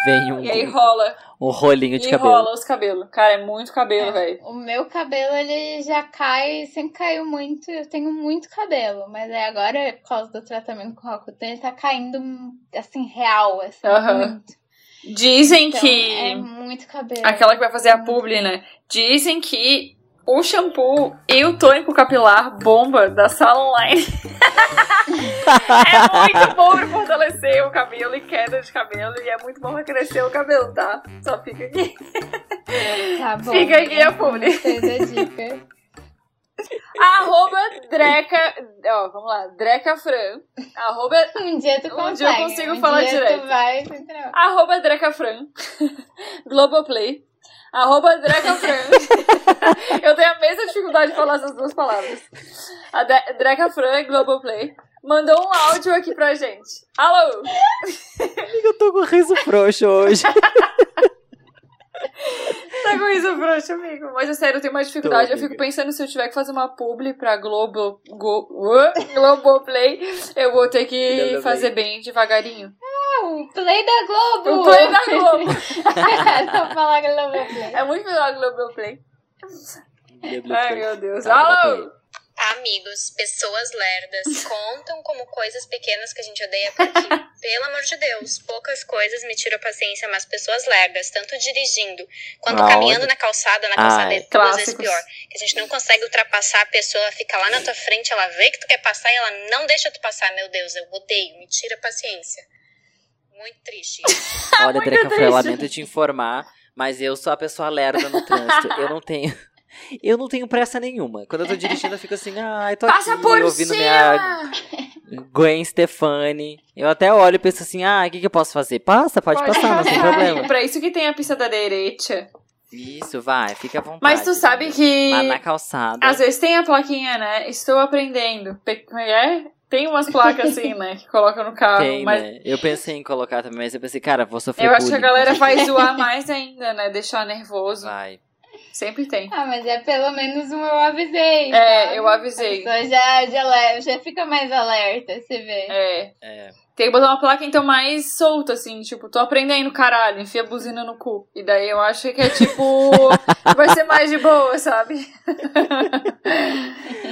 Vem um, E aí rola, um rolinho de e cabelo. rola os cabelos. Cara, é muito cabelo, velho. O meu cabelo, ele já cai, sempre caiu muito, eu tenho muito cabelo, mas aí agora, por causa do tratamento com Rocutan, ele tá caindo, assim, real, assim, muito. Dizem Então, que. é muito cabelo. Aquela que vai fazer a publi, né? Dizem que o shampoo e o tônico capilar bomba da sala online é muito bom pra fortalecer o cabelo e queda de cabelo. E é muito bom pra crescer o cabelo, tá? Só fica aqui. Tá bom. Fica aqui a publi. Dica. Arroba Dreca. Ó, vamos lá. Dreca Fran. Arroba, Um dia tu Um consegue. dia eu consigo um falar dia. Tu vai, tu arroba Dreca Fran. Globoplay. Arroba Dreca Fran. Eu tenho a mesma dificuldade de falar essas duas palavras. A De Fran, Globoplay, mandou um áudio aqui pra gente. Alô? Eu tô com riso frouxo hoje. Tá com isso, frouxo, amigo. Mas é sério, eu tenho mais dificuldade. Tô, eu fico pensando se eu tiver que fazer uma publi pra Globo, Go, Uã? Globoplay, eu vou ter que fazer bem devagarinho. O play da Globo! O play da Globo. Só falar Globo Play. É muito melhor Globoplay. Ai, meu Deus. Alô? Amigos, pessoas lerdas, contam como coisas pequenas que a gente odeia por aqui. Pelo amor de Deus, poucas coisas me tiram a paciência, mas pessoas lerdas, tanto dirigindo quanto Ah, caminhando olha. na calçada, na calçada, é. é duas vezes pior. Que a gente não consegue ultrapassar a pessoa, fica lá na tua frente, ela vê que tu quer passar e ela não deixa tu passar. Meu Deus, eu odeio, me tira a paciência. Muito triste. Olha, Muito Dreca, triste. lamento te informar, mas eu sou a pessoa lerda no trânsito. Eu não tenho. Eu não tenho pressa nenhuma. Quando eu tô dirigindo, eu fico assim, ai, tô Passa aqui por ouvindo cima! minha Gwen Stefani. Eu até olho e penso assim, ah, o que, que eu posso fazer? Passa, pode, passar, não tem problema. Pra isso que tem a pista da direita. Isso, vai, fica à vontade. Mas tu sabe que Lá na calçada. às vezes tem a plaquinha, né? Estou aprendendo. Pe- Como é? Tem umas placas assim, né? Que colocam no carro. Tem, mas né? Eu pensei em colocar também, mas eu pensei, cara, vou sofrer eu acho que a bullying, galera vai zoar mais ainda, né? Deixar nervoso. Vai. Sempre tem. Ah, mas é pelo menos um eu avisei. É, sabe? eu avisei. A pessoa já, já, já fica mais alerta, você vê. É. É. Tem que botar uma placa então mais solta, assim, tipo, tô aprendendo, caralho, enfia a buzina no cu. E daí eu acho que é tipo. vai ser mais de boa, sabe?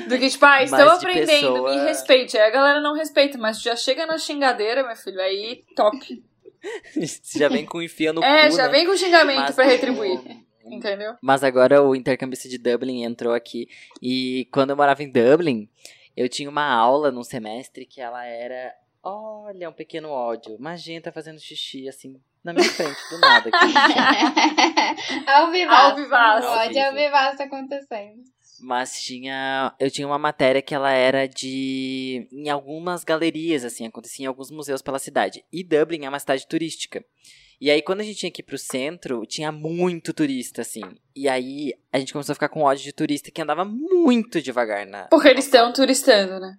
Do que, tipo, ah, estou aprendendo, pessoa- me respeite. Aí a galera não respeita, mas já chega na xingadeira, meu filho, aí top. já vem com enfia no é, cu, já né? vem com xingamento Mas pra retribuir. Entendeu? Mas agora o intercambista de Dublin entrou aqui. E quando eu morava em Dublin, eu tinha uma aula num semestre que ela era. Olha, um pequeno ódio. Imagina tá fazendo xixi assim na minha frente, do nada. Aqui. Ao vivaço. Ao vivaço. Pode ao vivaço acontecendo. Mas tinha. Eu tinha uma matéria que ela era de. Em algumas galerias, assim, acontecia em alguns museus pela cidade. E Dublin é uma cidade turística. E aí, quando a gente tinha que ir pro centro, tinha muito turista, assim. E aí, a gente começou a ficar com ódio de turista que andava muito devagar na. Porque eles estão turistando, né?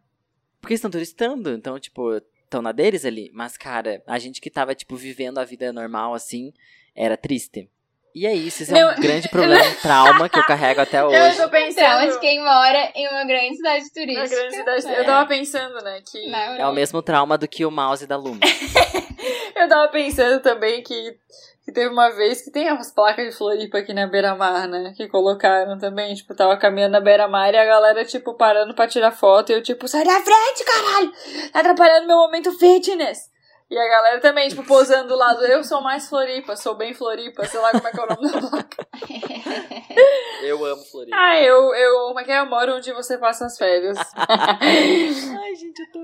Porque eles estão turistando, então, tipo, estão na deles ali. Mas, cara, a gente que tava, tipo, vivendo a vida normal, assim, era triste. E é isso, esse é Não. um grande problema, um trauma que eu carrego até hoje. Eu tô Então, pensando. de quem mora em uma grande cidade turística. grande cidade. É. Eu tava pensando, né, que. É o mesmo trauma do que o mouse da Luma. Eu tava pensando também que, que teve uma vez que tem umas placas de Floripa aqui na beira-mar, né? Que colocaram também, tipo, tava caminhando na beira-mar e a galera, tipo, parando pra tirar foto e eu, tipo, sai da frente, caralho! Tá atrapalhando meu momento fitness! E a galera também, tipo, posando do lado, eu sou mais Floripa, sou bem Floripa, sei lá como é que é o nome da placa. Eu amo Floripa. Ah, eu, eu, como é que é? Eu moro onde você passa as férias. Ai, gente, eu tô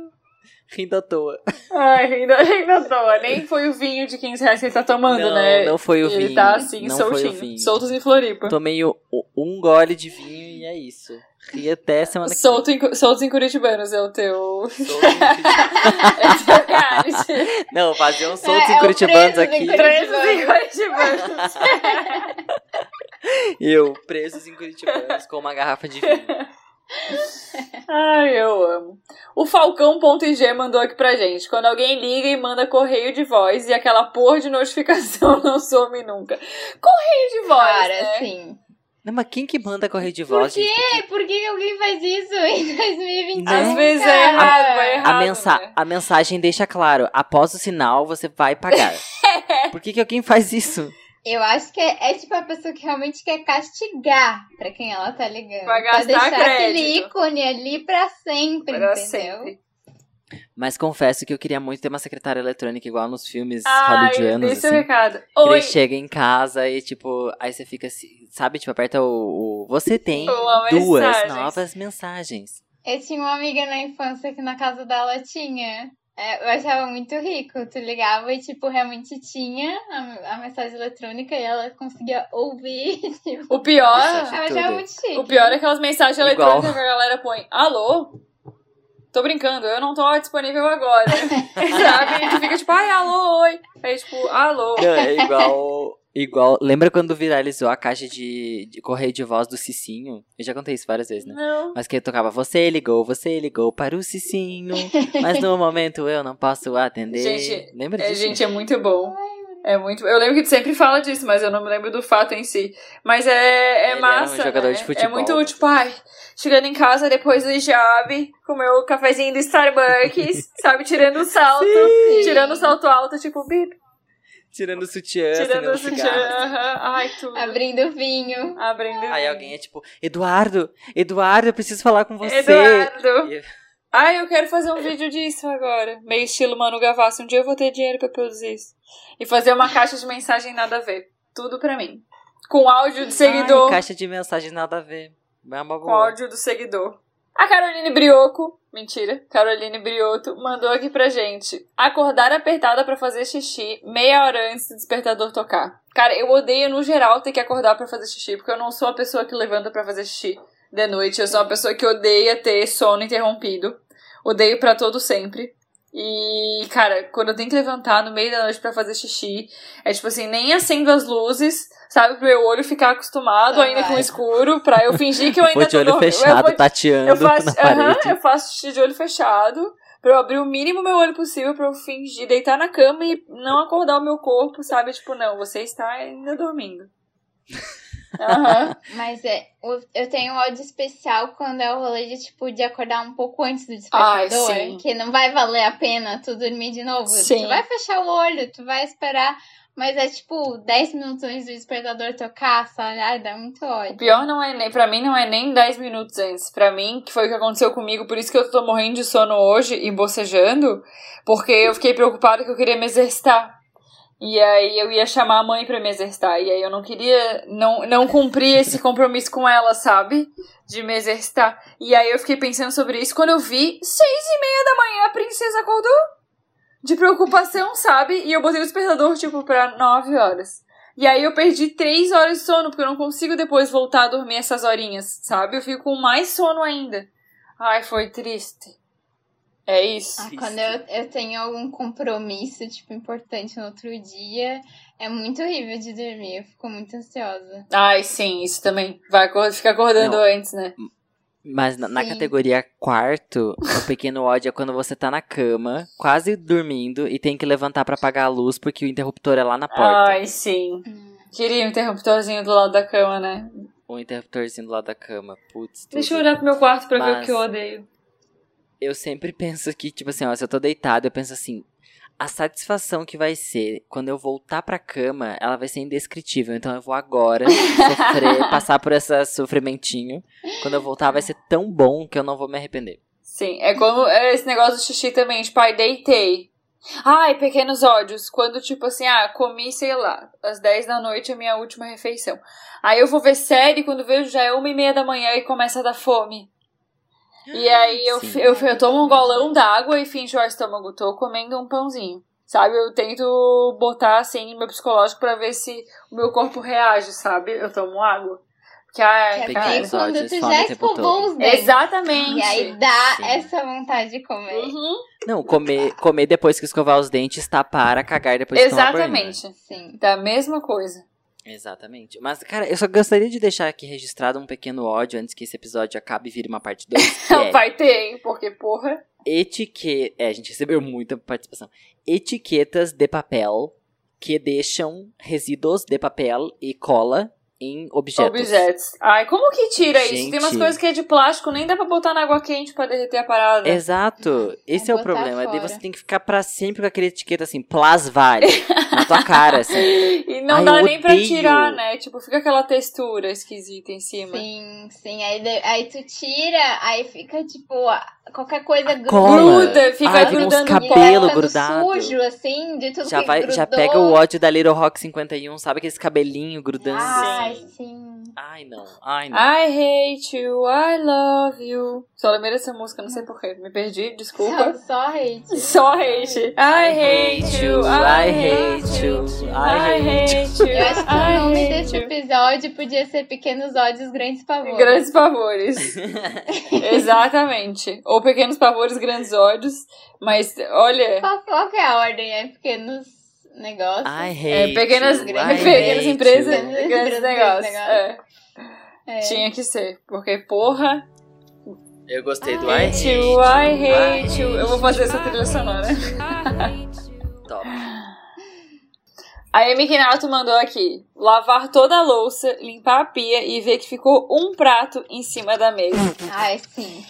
rindo à toa. Ai, ainda, ainda tô. Nem foi o vinho de 15 reais que ele tá tomando, não, né? não foi o ele vinho. tá assim, não foi o soltinho. vinho. Soltos em Floripa. Tomei o- um gole de vinho e é isso. Ri até semana que Solto em, soltos em Curitibanos é o teu. vem. Solto em Curitiba. É. Não, fazer um soltos É, em é o Curitibanos preso aqui. em Presos em Curitibanos. Eu, presos em Curitibanos com uma garrafa de vinho. Ai, eu amo. O Falcão.ig mandou aqui pra gente. Quando alguém liga e manda correio de voz e aquela porra de notificação não some nunca. Correio de voz, Cara, né? assim. Não, mas quem que manda correr de Por voz, quê? gente? Por que que alguém faz isso em 2021? Né? Às vezes é errado, vai errado. A, mensa né? a mensagem deixa claro, após o sinal você vai pagar. Por que, que alguém faz isso? Eu acho que é, é tipo a pessoa que realmente quer castigar pra quem ela tá ligando. Vai pra gastar deixar aquele crédito. ícone ali pra sempre, Pra entendeu? sempre. Mas confesso que eu queria muito ter uma secretária eletrônica igual nos filmes Ai, hollywoodianos, dei seu assim. recado. Que Oi. ele chega em casa e, tipo, aí você fica assim, sabe? Tipo, aperta o. o- você tem Uma duas mensagens. novas mensagens. Eu tinha uma amiga na infância que na casa dela tinha. É, eu achava muito rico. Tu ligava e, tipo, realmente tinha a, a mensagem eletrônica e ela conseguia ouvir. Tipo, O pior. Eu achava muito chique. O pior é aquelas mensagens Igual. eletrônicas que a galera põe. Alô? Tô brincando, eu não tô disponível agora. Sabe? E tu fica tipo, ai, alô, oi. Aí, tipo, alô. Não, é igual. Igual. Lembra quando viralizou a caixa de, de correio de voz do Cicinho? Eu já contei isso várias vezes, né? Não. Mas que tocava, você ligou, você ligou para o Cicinho, mas no momento eu não posso atender. Gente, Lembra É, disso? gente, é muito bom. É muito. Eu lembro que tu sempre fala disso, mas eu não me lembro do fato em si. Mas é, é Ele era um massa. jogador né? de futebol. É muito, tipo, ai, chegando em casa depois do job, com meu cafezinho do Starbucks, sabe, tirando o salto, tirando o salto alto, tipo, bip, Tirando o sutiã, tirando acendendo o sutiã. cigarro. aham, Ai, tudo. Abrindo vinho. Abrindo. Aí alguém é tipo, Eduardo, Eduardo, eu preciso falar com você. Eduardo. E- Ai, eu quero fazer um vídeo disso agora. Meio estilo Manu Gavassi. Um dia eu vou ter dinheiro pra produzir isso. E fazer uma caixa de mensagem nada a ver. Tudo pra mim. Com áudio do seguidor. Ai, caixa de mensagem nada a ver. É uma Com boa. áudio do seguidor. A Caroline Brioco, mentira, Caroline Brioto, mandou aqui pra gente. Acordar apertada pra fazer xixi meia hora antes do despertador tocar. Cara, eu odeio no geral ter que acordar pra fazer xixi, porque eu não sou a pessoa que levanta pra fazer xixi de noite. Eu sou uma pessoa que odeia ter sono interrompido. Odeio pra todo sempre. E, cara, quando eu tenho que levantar no meio da noite pra fazer xixi, é tipo assim, nem acendo as luzes, sabe? Pro meu olho ficar acostumado Só ainda vai. com o escuro, pra eu fingir que eu ainda Foi de tô olho dormindo. Eu fechado, vou- tateando eu faço, na aham, parede. eu faço xixi de olho fechado, pra eu abrir o mínimo meu olho possível, pra eu fingir, deitar na cama e não acordar o meu corpo, sabe? Tipo, não, você está ainda dormindo. Mas é, o- eu tenho ódio especial quando é o rolê de, tipo, de acordar um pouco antes do despertador. Ai. Que não vai valer a pena tu dormir de novo. Sim. Tu vai fechar o olho, tu vai esperar. Mas é tipo 10 minutos antes do despertador tocar, sabe? Ai, dá muito O ódio. pior não é nem, pra mim não é nem 10 minutos antes. Pra mim, que foi o que aconteceu comigo, por isso que eu tô morrendo de sono hoje e bocejando, porque eu fiquei preocupada que eu queria me exercitar. E aí eu ia chamar a mãe pra me exercitar. E aí eu não queria, não, não cumprir esse compromisso com ela, sabe? De me exercitar. E aí eu fiquei pensando sobre isso. Quando eu vi, seis e meia da manhã, a princesa acordou. De preocupação, sabe? E eu botei o despertador, tipo, pra nove horas. E aí eu perdi três horas de sono, porque eu não consigo depois voltar a dormir essas horinhas, sabe? Eu fico com mais sono ainda. Ai, foi triste. É isso. Ah, quando eu, eu tenho algum compromisso, tipo, importante no outro dia, é muito horrível de dormir. Eu fico muito ansiosa. Ai, sim, isso também. Vai ficar acordando Não. antes, né? Mas na, na categoria quarto, o pequeno ódio é quando você tá na cama, quase dormindo, e tem que levantar pra apagar a luz porque o interruptor é lá na porta. Ai, sim. Queria um interruptorzinho do lado da cama, né? O interruptorzinho do lado da cama. Putz, tudo. Deixa eu olhar pro meu quarto pra ver o Mas- que eu odeio. Eu sempre penso que, tipo assim, ó, se eu tô deitado, eu penso assim, a satisfação que vai ser quando eu voltar pra cama, ela vai ser indescritível. Então eu vou agora sofrer, passar por esse sofrimentinho. Quando eu voltar, vai ser tão bom que eu não vou me arrepender. Sim, é como é esse negócio do xixi também, tipo, ai, deitei. Ai, pequenos ódios. Quando, tipo assim, ah, comi, sei lá, às 10 da noite é a minha última refeição. Aí eu vou ver série, quando vejo já é uma e meia da manhã e começa a dar fome. E aí eu, Sim. eu, eu tomo um golão d'água e finjo ao estômago, tô comendo um pãozinho. Sabe, eu tento botar assim no meu psicológico pra ver se o meu corpo reage, sabe? Eu tomo água. Que é bem Pequenos quando tu já o escovou os dentes. Exatamente. E aí dá Sim. essa vontade de comer. Uhum. Não, comer, comer depois que escovar os dentes, tapar, cagar depois que tomar banho. né? Exatamente. Sim. Da mesma coisa. Exatamente. Mas, cara, eu só gostaria de deixar aqui registrado um pequeno ódio antes que esse episódio acabe e vire uma parte 2. Que é Vai ter, hein? Porque, porra. etiqueta. É, a gente recebeu muita participação. Etiquetas de papel que deixam resíduos de papel e cola em objetos. Objetos. Ai, como que tira isso? Tem umas Gente. coisas que é de plástico, nem dá pra botar na água quente pra derreter a parada. Exato. Esse é, o botar problema. Daí você tem que ficar pra sempre com aquela etiqueta assim, plasvale, na tua cara, assim. E não Ai, dá nem pra tirar, né? Tipo, fica aquela textura esquisita em cima. Sim, sim. Aí, aí tu tira, aí fica tipo, a- qualquer coisa gruda. Fica Ai, fica uns grudando vai cabelo grudado. sujo, assim, de tudo Já, que vai, grudou. já pega o ódio da Little Rock 51, sabe aqueles cabelinho grudando? Ai, assim? Sim. Ai, não. Ai, não. I hate you, I love you. Só lembrei dessa música, não sei porquê. Me perdi, Só, desculpa. só hate. Só hate. I hate you, I hate you, I hate you. Eu acho que o nome desse you. episódio podia ser Pequenos Ódios, Grandes Pavores. Grandes pavores. Exatamente. Ou pequenos pavores, grandes ódios. Mas, olha, Qual, qual que é a ordem? É pequenos negócios? I hate é, pequenas, you, grandes- I pequenas hate empresas, you. Grandes- negócios. negócios. É, É. Tinha que ser. Porque, porra, Eu gostei do I hate hate you, I hate you. Eu vou fazer essa trilha sonora. Top. A Amy Kinato mandou aqui: lavar toda a louça, limpar a pia e ver que ficou um prato em cima da mesa. Ai, sim.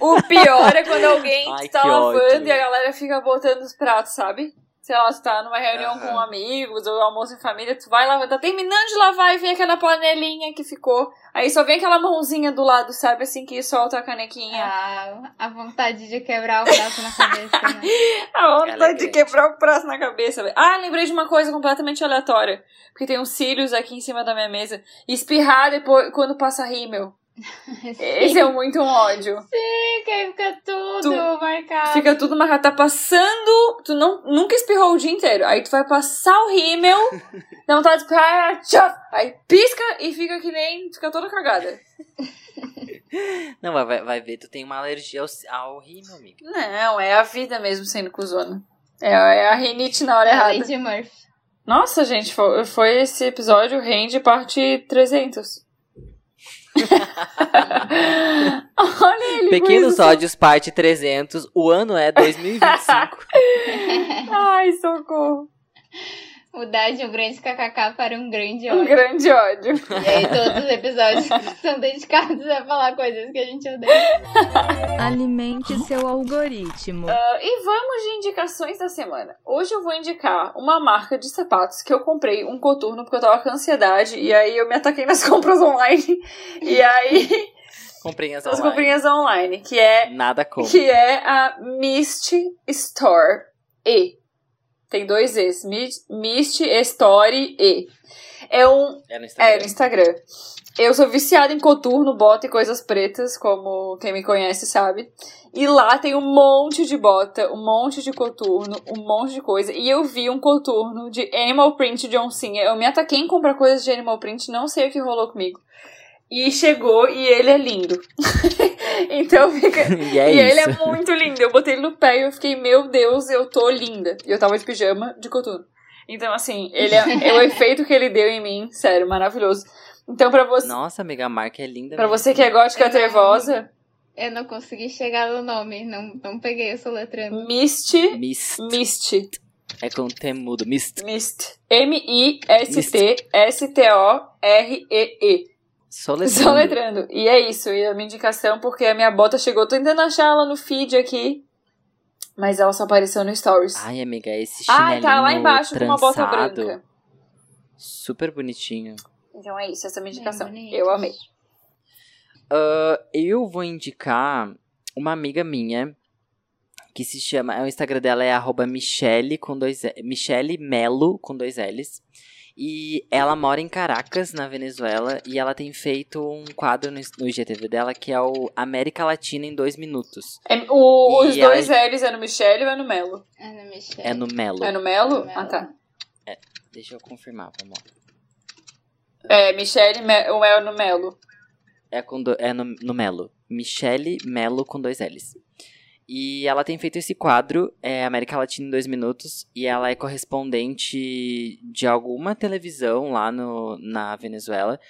O pior é quando alguém Ai, tá lavando ódio. e a galera fica botando os pratos, sabe? Sei lá, tu tá numa reunião Aham. com amigos ou almoço em família, tu vai lavar, tá terminando de lavar e vem aquela panelinha que ficou. Aí só vem aquela mãozinha do lado, sabe? Assim que solta a canequinha. A, a vontade de quebrar o braço na cabeça, né? A Ela é vontade de quebrar o braço na cabeça. Ah, lembrei de uma coisa completamente aleatória. Porque tem uns cílios aqui em cima da minha mesa. Espirrar depois quando passa rímel. Esse é muito um ódio. Sim, que aí fica tudo Tu- marcado. Fica tudo marcado. Tá passando. Tu não, nunca espirrou o dia inteiro. Aí tu vai passar o rímel. dá vontade de espirrar. tchau, Aí pisca e fica que nem. Fica toda cagada. Não, vai- vai, vai ver, tu tem uma alergia ao, ao rímel, amiga. Não, é a vida mesmo sendo cuzona. É, é a rinite na hora errada. Lady Murphy. Nossa, gente, foi, foi esse episódio rende parte 300. Olha ele. Pequenos. Ódios, parte 300. O ano é 2025. Ai, socorro. Mudar de um grande kkk para um grande Um ódio. grande ódio. E aí todos os episódios são dedicados a falar coisas que a gente odeia. Alimente seu algoritmo. Ah, e vamos de indicações da semana. Hoje eu vou indicar uma marca de sapatos que eu comprei, um coturno, porque eu tava com ansiedade. E aí eu me ataquei nas compras online. E aí, Comprinhas as online. comprinhas online, que é Nada como. que é a Mist Store E. Tem dois E's. Mi- Mist Story E. É um. É no Instagram. É, no Instagram. Eu sou viciada em coturno, bota e coisas pretas, como quem me conhece sabe. E lá tem um monte de bota, um monte de coturno, um monte de coisa. E eu vi um coturno de Animal Print de oncinha. Eu me ataquei em comprar coisas de Animal Print, não sei o que rolou comigo. E chegou e ele é lindo. então fica. E é e ele é muito lindo. Eu botei ele no pé e eu fiquei, meu Deus, eu tô linda. E eu tava de pijama de coturno. Então, assim, ele é, é o efeito que ele deu em mim, sério, maravilhoso. Então, pra você, Nossa, amiga, a marca é linda. pra mesmo. você que é gótica Eu não- trevosa, Eu não consegui chegar no nome, não, não peguei o soletrando. Mist, Mist. Mist, É com temudo. Mist. Mist. M-I-S-T-S-T-O-R-E-E. Soletrando. Soletrando. E é isso, e a minha indicação, porque a minha bota chegou, tô tentando achar ela no feed aqui, mas ela só apareceu no Stories. Ai, amiga, esse Ah, chinelinho tá lá embaixo com uma bota trançado, branca. Super bonitinho. Então é isso, essa é a minha indicação. Eu amei. Ah, eu vou indicar uma amiga minha que se chama. O Instagram dela é arroba Michele com dois Michele Melo com dois L's. E ela mora em Caracas, na Venezuela, e ela tem feito um quadro no, no IGTV dela que é o América Latina em dois minutos. É- o- os ela- dois L's é no Michele ou é no Melo? Ana Michelle. É no Melo. É no Melo? Melo. Ah, tá. Deixa eu confirmar, vamos lá. É, Michele Me- ou é no Melo? É, com do- é no, no Melo. Michele Melo com dois L's. E ela tem feito esse quadro, é América Latina em dois minutos, e ela é correspondente de alguma televisão lá no, na Venezuela.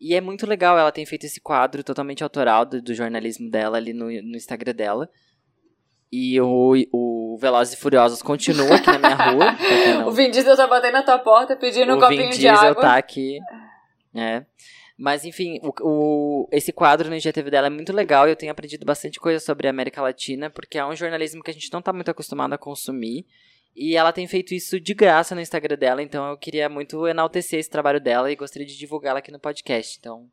E é muito legal, ela tem feito esse quadro totalmente autoral do, do jornalismo dela ali no, no Instagram dela. E o, o Velozes e Furiosos continua aqui na minha rua. não- O Vin Diesel tá batendo na tua porta pedindo um o copinho Vin de Diesel água. tá aqui. É. Mas enfim, o, o- esse quadro no IGTV dela é muito legal e eu tenho aprendido bastante coisa sobre a América Latina, porque é um jornalismo que a gente não tá muito acostumado a consumir. E ela tem feito isso de graça no Instagram dela, então eu queria muito enaltecer esse trabalho dela e gostaria de divulgá-la aqui no podcast. Então,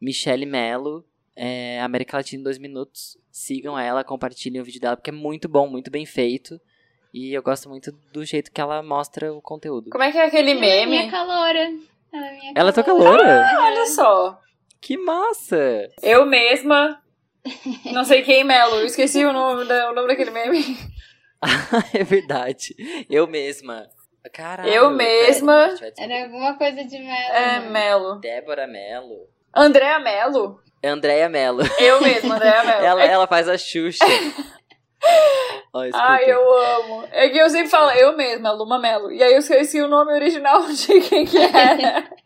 Michelle Mello, é, América Latina em dois minutos. Sigam ela, compartilhem o vídeo dela, porque é muito bom, muito bem feito. E eu gosto muito do jeito que ela mostra o conteúdo. Como é que é aquele Ela é minha meme? Caloura. Ela é Ela toca loura? Olha só. Que massa! Eu mesma. Não sei quem, Melo. Eu esqueci o nome, da- o nome daquele meme. é verdade. Eu mesma. Caralho. Eu mesma. pera. Era alguma coisa de mel. É, né? Melo. Débora Mello. Andréa Melo? Andréia Mello. Eu mesma, Andréa Melo. Ela, É- ela faz a Xuxa. Escuta. Ai, eu amo. É que eu sempre falo eu mesma, Luma Melo. E aí eu esqueci o nome original de quem que era.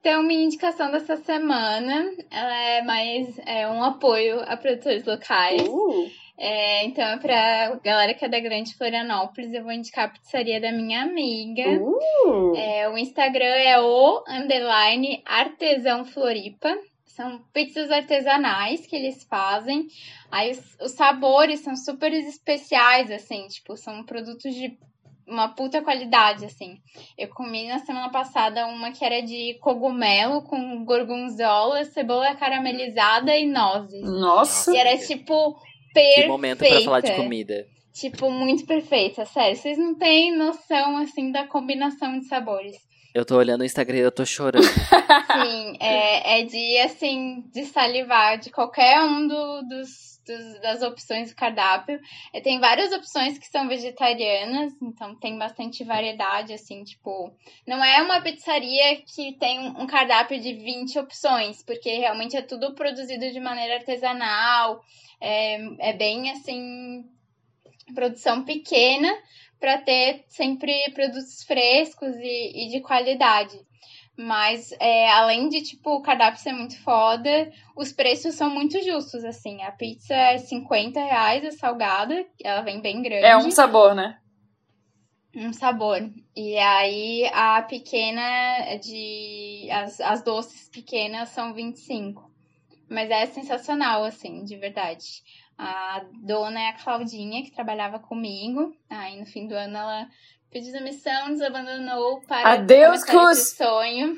Então, minha indicação dessa semana, ela é mais é, um apoio a produtores locais. Uh, É, então, é pra galera que é da Grande Florianópolis, eu vou indicar a pizzaria da minha amiga. uh. É, o Instagram é o underline artesão Floripa. São pizzas artesanais que eles fazem. Aí os, os sabores são super especiais, assim, tipo, são produtos de uma puta qualidade, assim. Eu comi na semana passada uma que era de cogumelo com gorgonzola, cebola caramelizada e nozes. Nossa. E era tipo perfeita. Que momento pra falar de comida. Tipo, muito perfeita, sério. Vocês não têm noção, assim, da combinação de sabores. Eu tô olhando o Instagram e eu tô chorando. Sim, é, é de, assim, de salivar de qualquer um do- dos, dos- das opções do cardápio. É, tem várias opções que são vegetarianas, então tem bastante variedade, assim, tipo... Não é uma pizzaria que tem um cardápio de 20 opções, porque realmente é tudo produzido de maneira artesanal, é, é bem, assim, produção pequena, para ter sempre produtos frescos e, e de qualidade. Mas, é, além de, tipo, o cardápio ser muito foda, os preços são muito justos, assim. A pizza é 50 reais, a salgada, ela vem bem grande. É um sabor, né? Um sabor. E aí, a pequena é de... As, as doces pequenas são 25. Mas é sensacional, assim, de verdade. A dona é a Claudinha, que trabalhava comigo. Aí, no fim do ano, ela pediu demissão, nos abandonou para Adeus, esse sonho.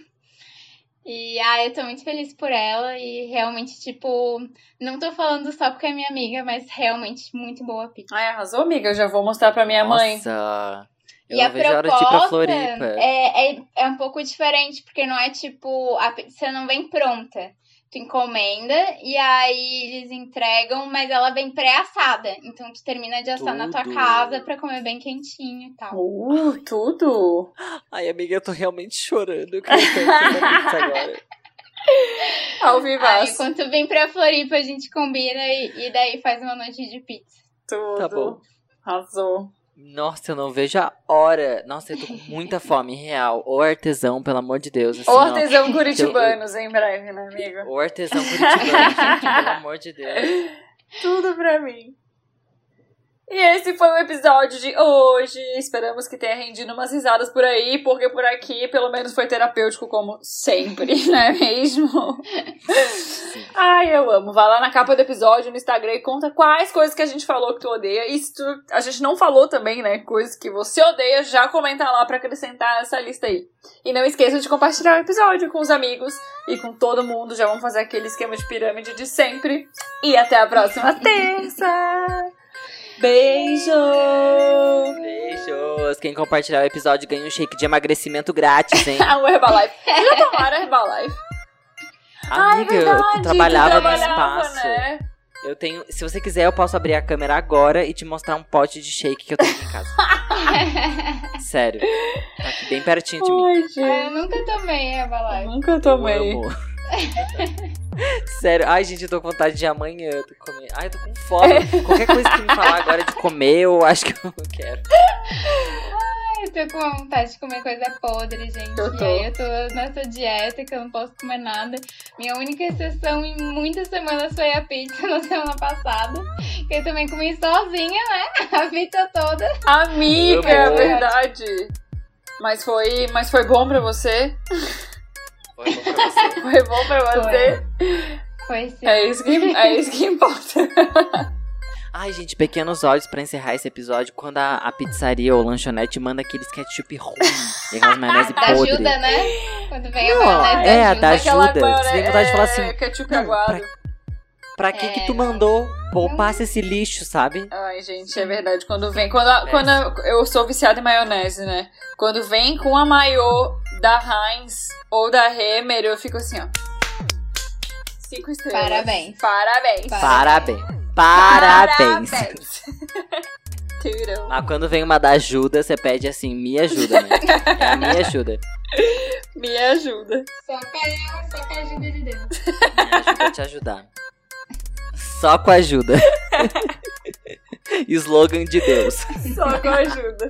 E, ah, eu tô muito feliz por ela. E, realmente, tipo... Não tô falando só porque é minha amiga, mas realmente muito boa a pizza. Ai, arrasou, amiga. Eu já vou mostrar pra minha mãe. Nossa. Eu e a proposta é, é, é um pouco diferente, porque não é tipo, a pizza não vem pronta. Tu encomenda e aí eles entregam, mas ela vem pré-assada. Então tu termina de assar na tua Tudo. casa pra comer bem quentinho e tal. Uh, tudo. Ai, amiga, eu tô realmente chorando. Eu pizza agora. Ao Aí vivaço. quando tu vem pra Floripa, a gente combina e, e daí faz uma noite de pizza. Tudo. Tá bom. Arrasou. Nossa, eu não vejo a hora. Nossa, eu tô com muita fome, real. Ou artesão, pelo amor de Deus. Assim, Ou ó. artesão curitibanos em breve, né, amiga? Ou artesão curitibano, gente, pelo amor de Deus. Tudo pra mim. E esse foi o episódio de hoje. Esperamos que tenha rendido umas risadas por aí, porque por aqui, pelo menos, foi terapêutico como sempre, não é mesmo? Ai, eu amo. Vai lá na capa do episódio, no Instagram e conta quais coisas que a gente falou que tu odeia. E se tu, a gente não falou também, né? Coisas que você odeia, já comenta lá pra acrescentar essa lista aí. E não esqueça de compartilhar o episódio com os amigos e com todo mundo. Já vamos fazer aquele esquema de pirâmide de sempre. E até a próxima terça! Beijo! Beijos. Quem compartilhar o episódio ganha um shake de emagrecimento grátis, hein? Ah, o Herbalife. Já tomaram Herbalife? Amiga, Ai, verdade, tu trabalhava, tu no trabalhava, espaço. Né? Eu tenho. Se você quiser, eu posso abrir a câmera agora e te mostrar um pote de shake que eu tenho aqui em casa. Sério. Tá aqui bem pertinho de mim. Ai, Ah, eu gente. nunca tomei Herbalife. Nunca Eu tomei. amo. Sério, ai gente, eu tô com vontade de amanhã tô comer. Ai, eu tô com fome. Qualquer coisa que me falar agora de comer, eu acho que eu não quero. Eu tô com vontade de comer coisa podre, gente. Eu tô. E aí eu tô nessa dieta que eu não posso comer nada. Minha única exceção em muitas semanas foi a pizza na semana passada. Que eu também comi sozinha, né? A pizza toda. Amiga, é verdade. Mas foi, mas foi bom pra você? Foi bom pra você. Foi bom pra você? Foi sim. É isso que, é isso que importa. Ai, gente, pequenos olhos pra encerrar esse episódio. Quando a, a pizzaria ou lanchonete manda aqueles ketchup ruim e aquelas maionese Da podre. ajuda, né? Quando vem a Não, maionese é, a da da ajuda. ajuda. Você tem vontade de falar assim, É, ketchup não, aguado. Pra que que É, tu não. mandou poupar esse lixo, sabe? Ai, gente, é verdade. Quando vem. Quando, a- quando a- eu sou viciada em maionese, né? Quando vem com a maiô da Heinz ou da Hemer, eu fico assim, ó. Cinco estrelas. Parabéns. Parabéns. Parabéns. Parabéns. Parabéns. Mas quando vem uma da ajuda, você pede assim, me ajuda, né? É a minha ajuda. Me ajuda. Só com a, só com a ajuda de Deus. Me ajuda a te ajudar. Só com a ajuda. Slogan de Deus. Só com ajuda.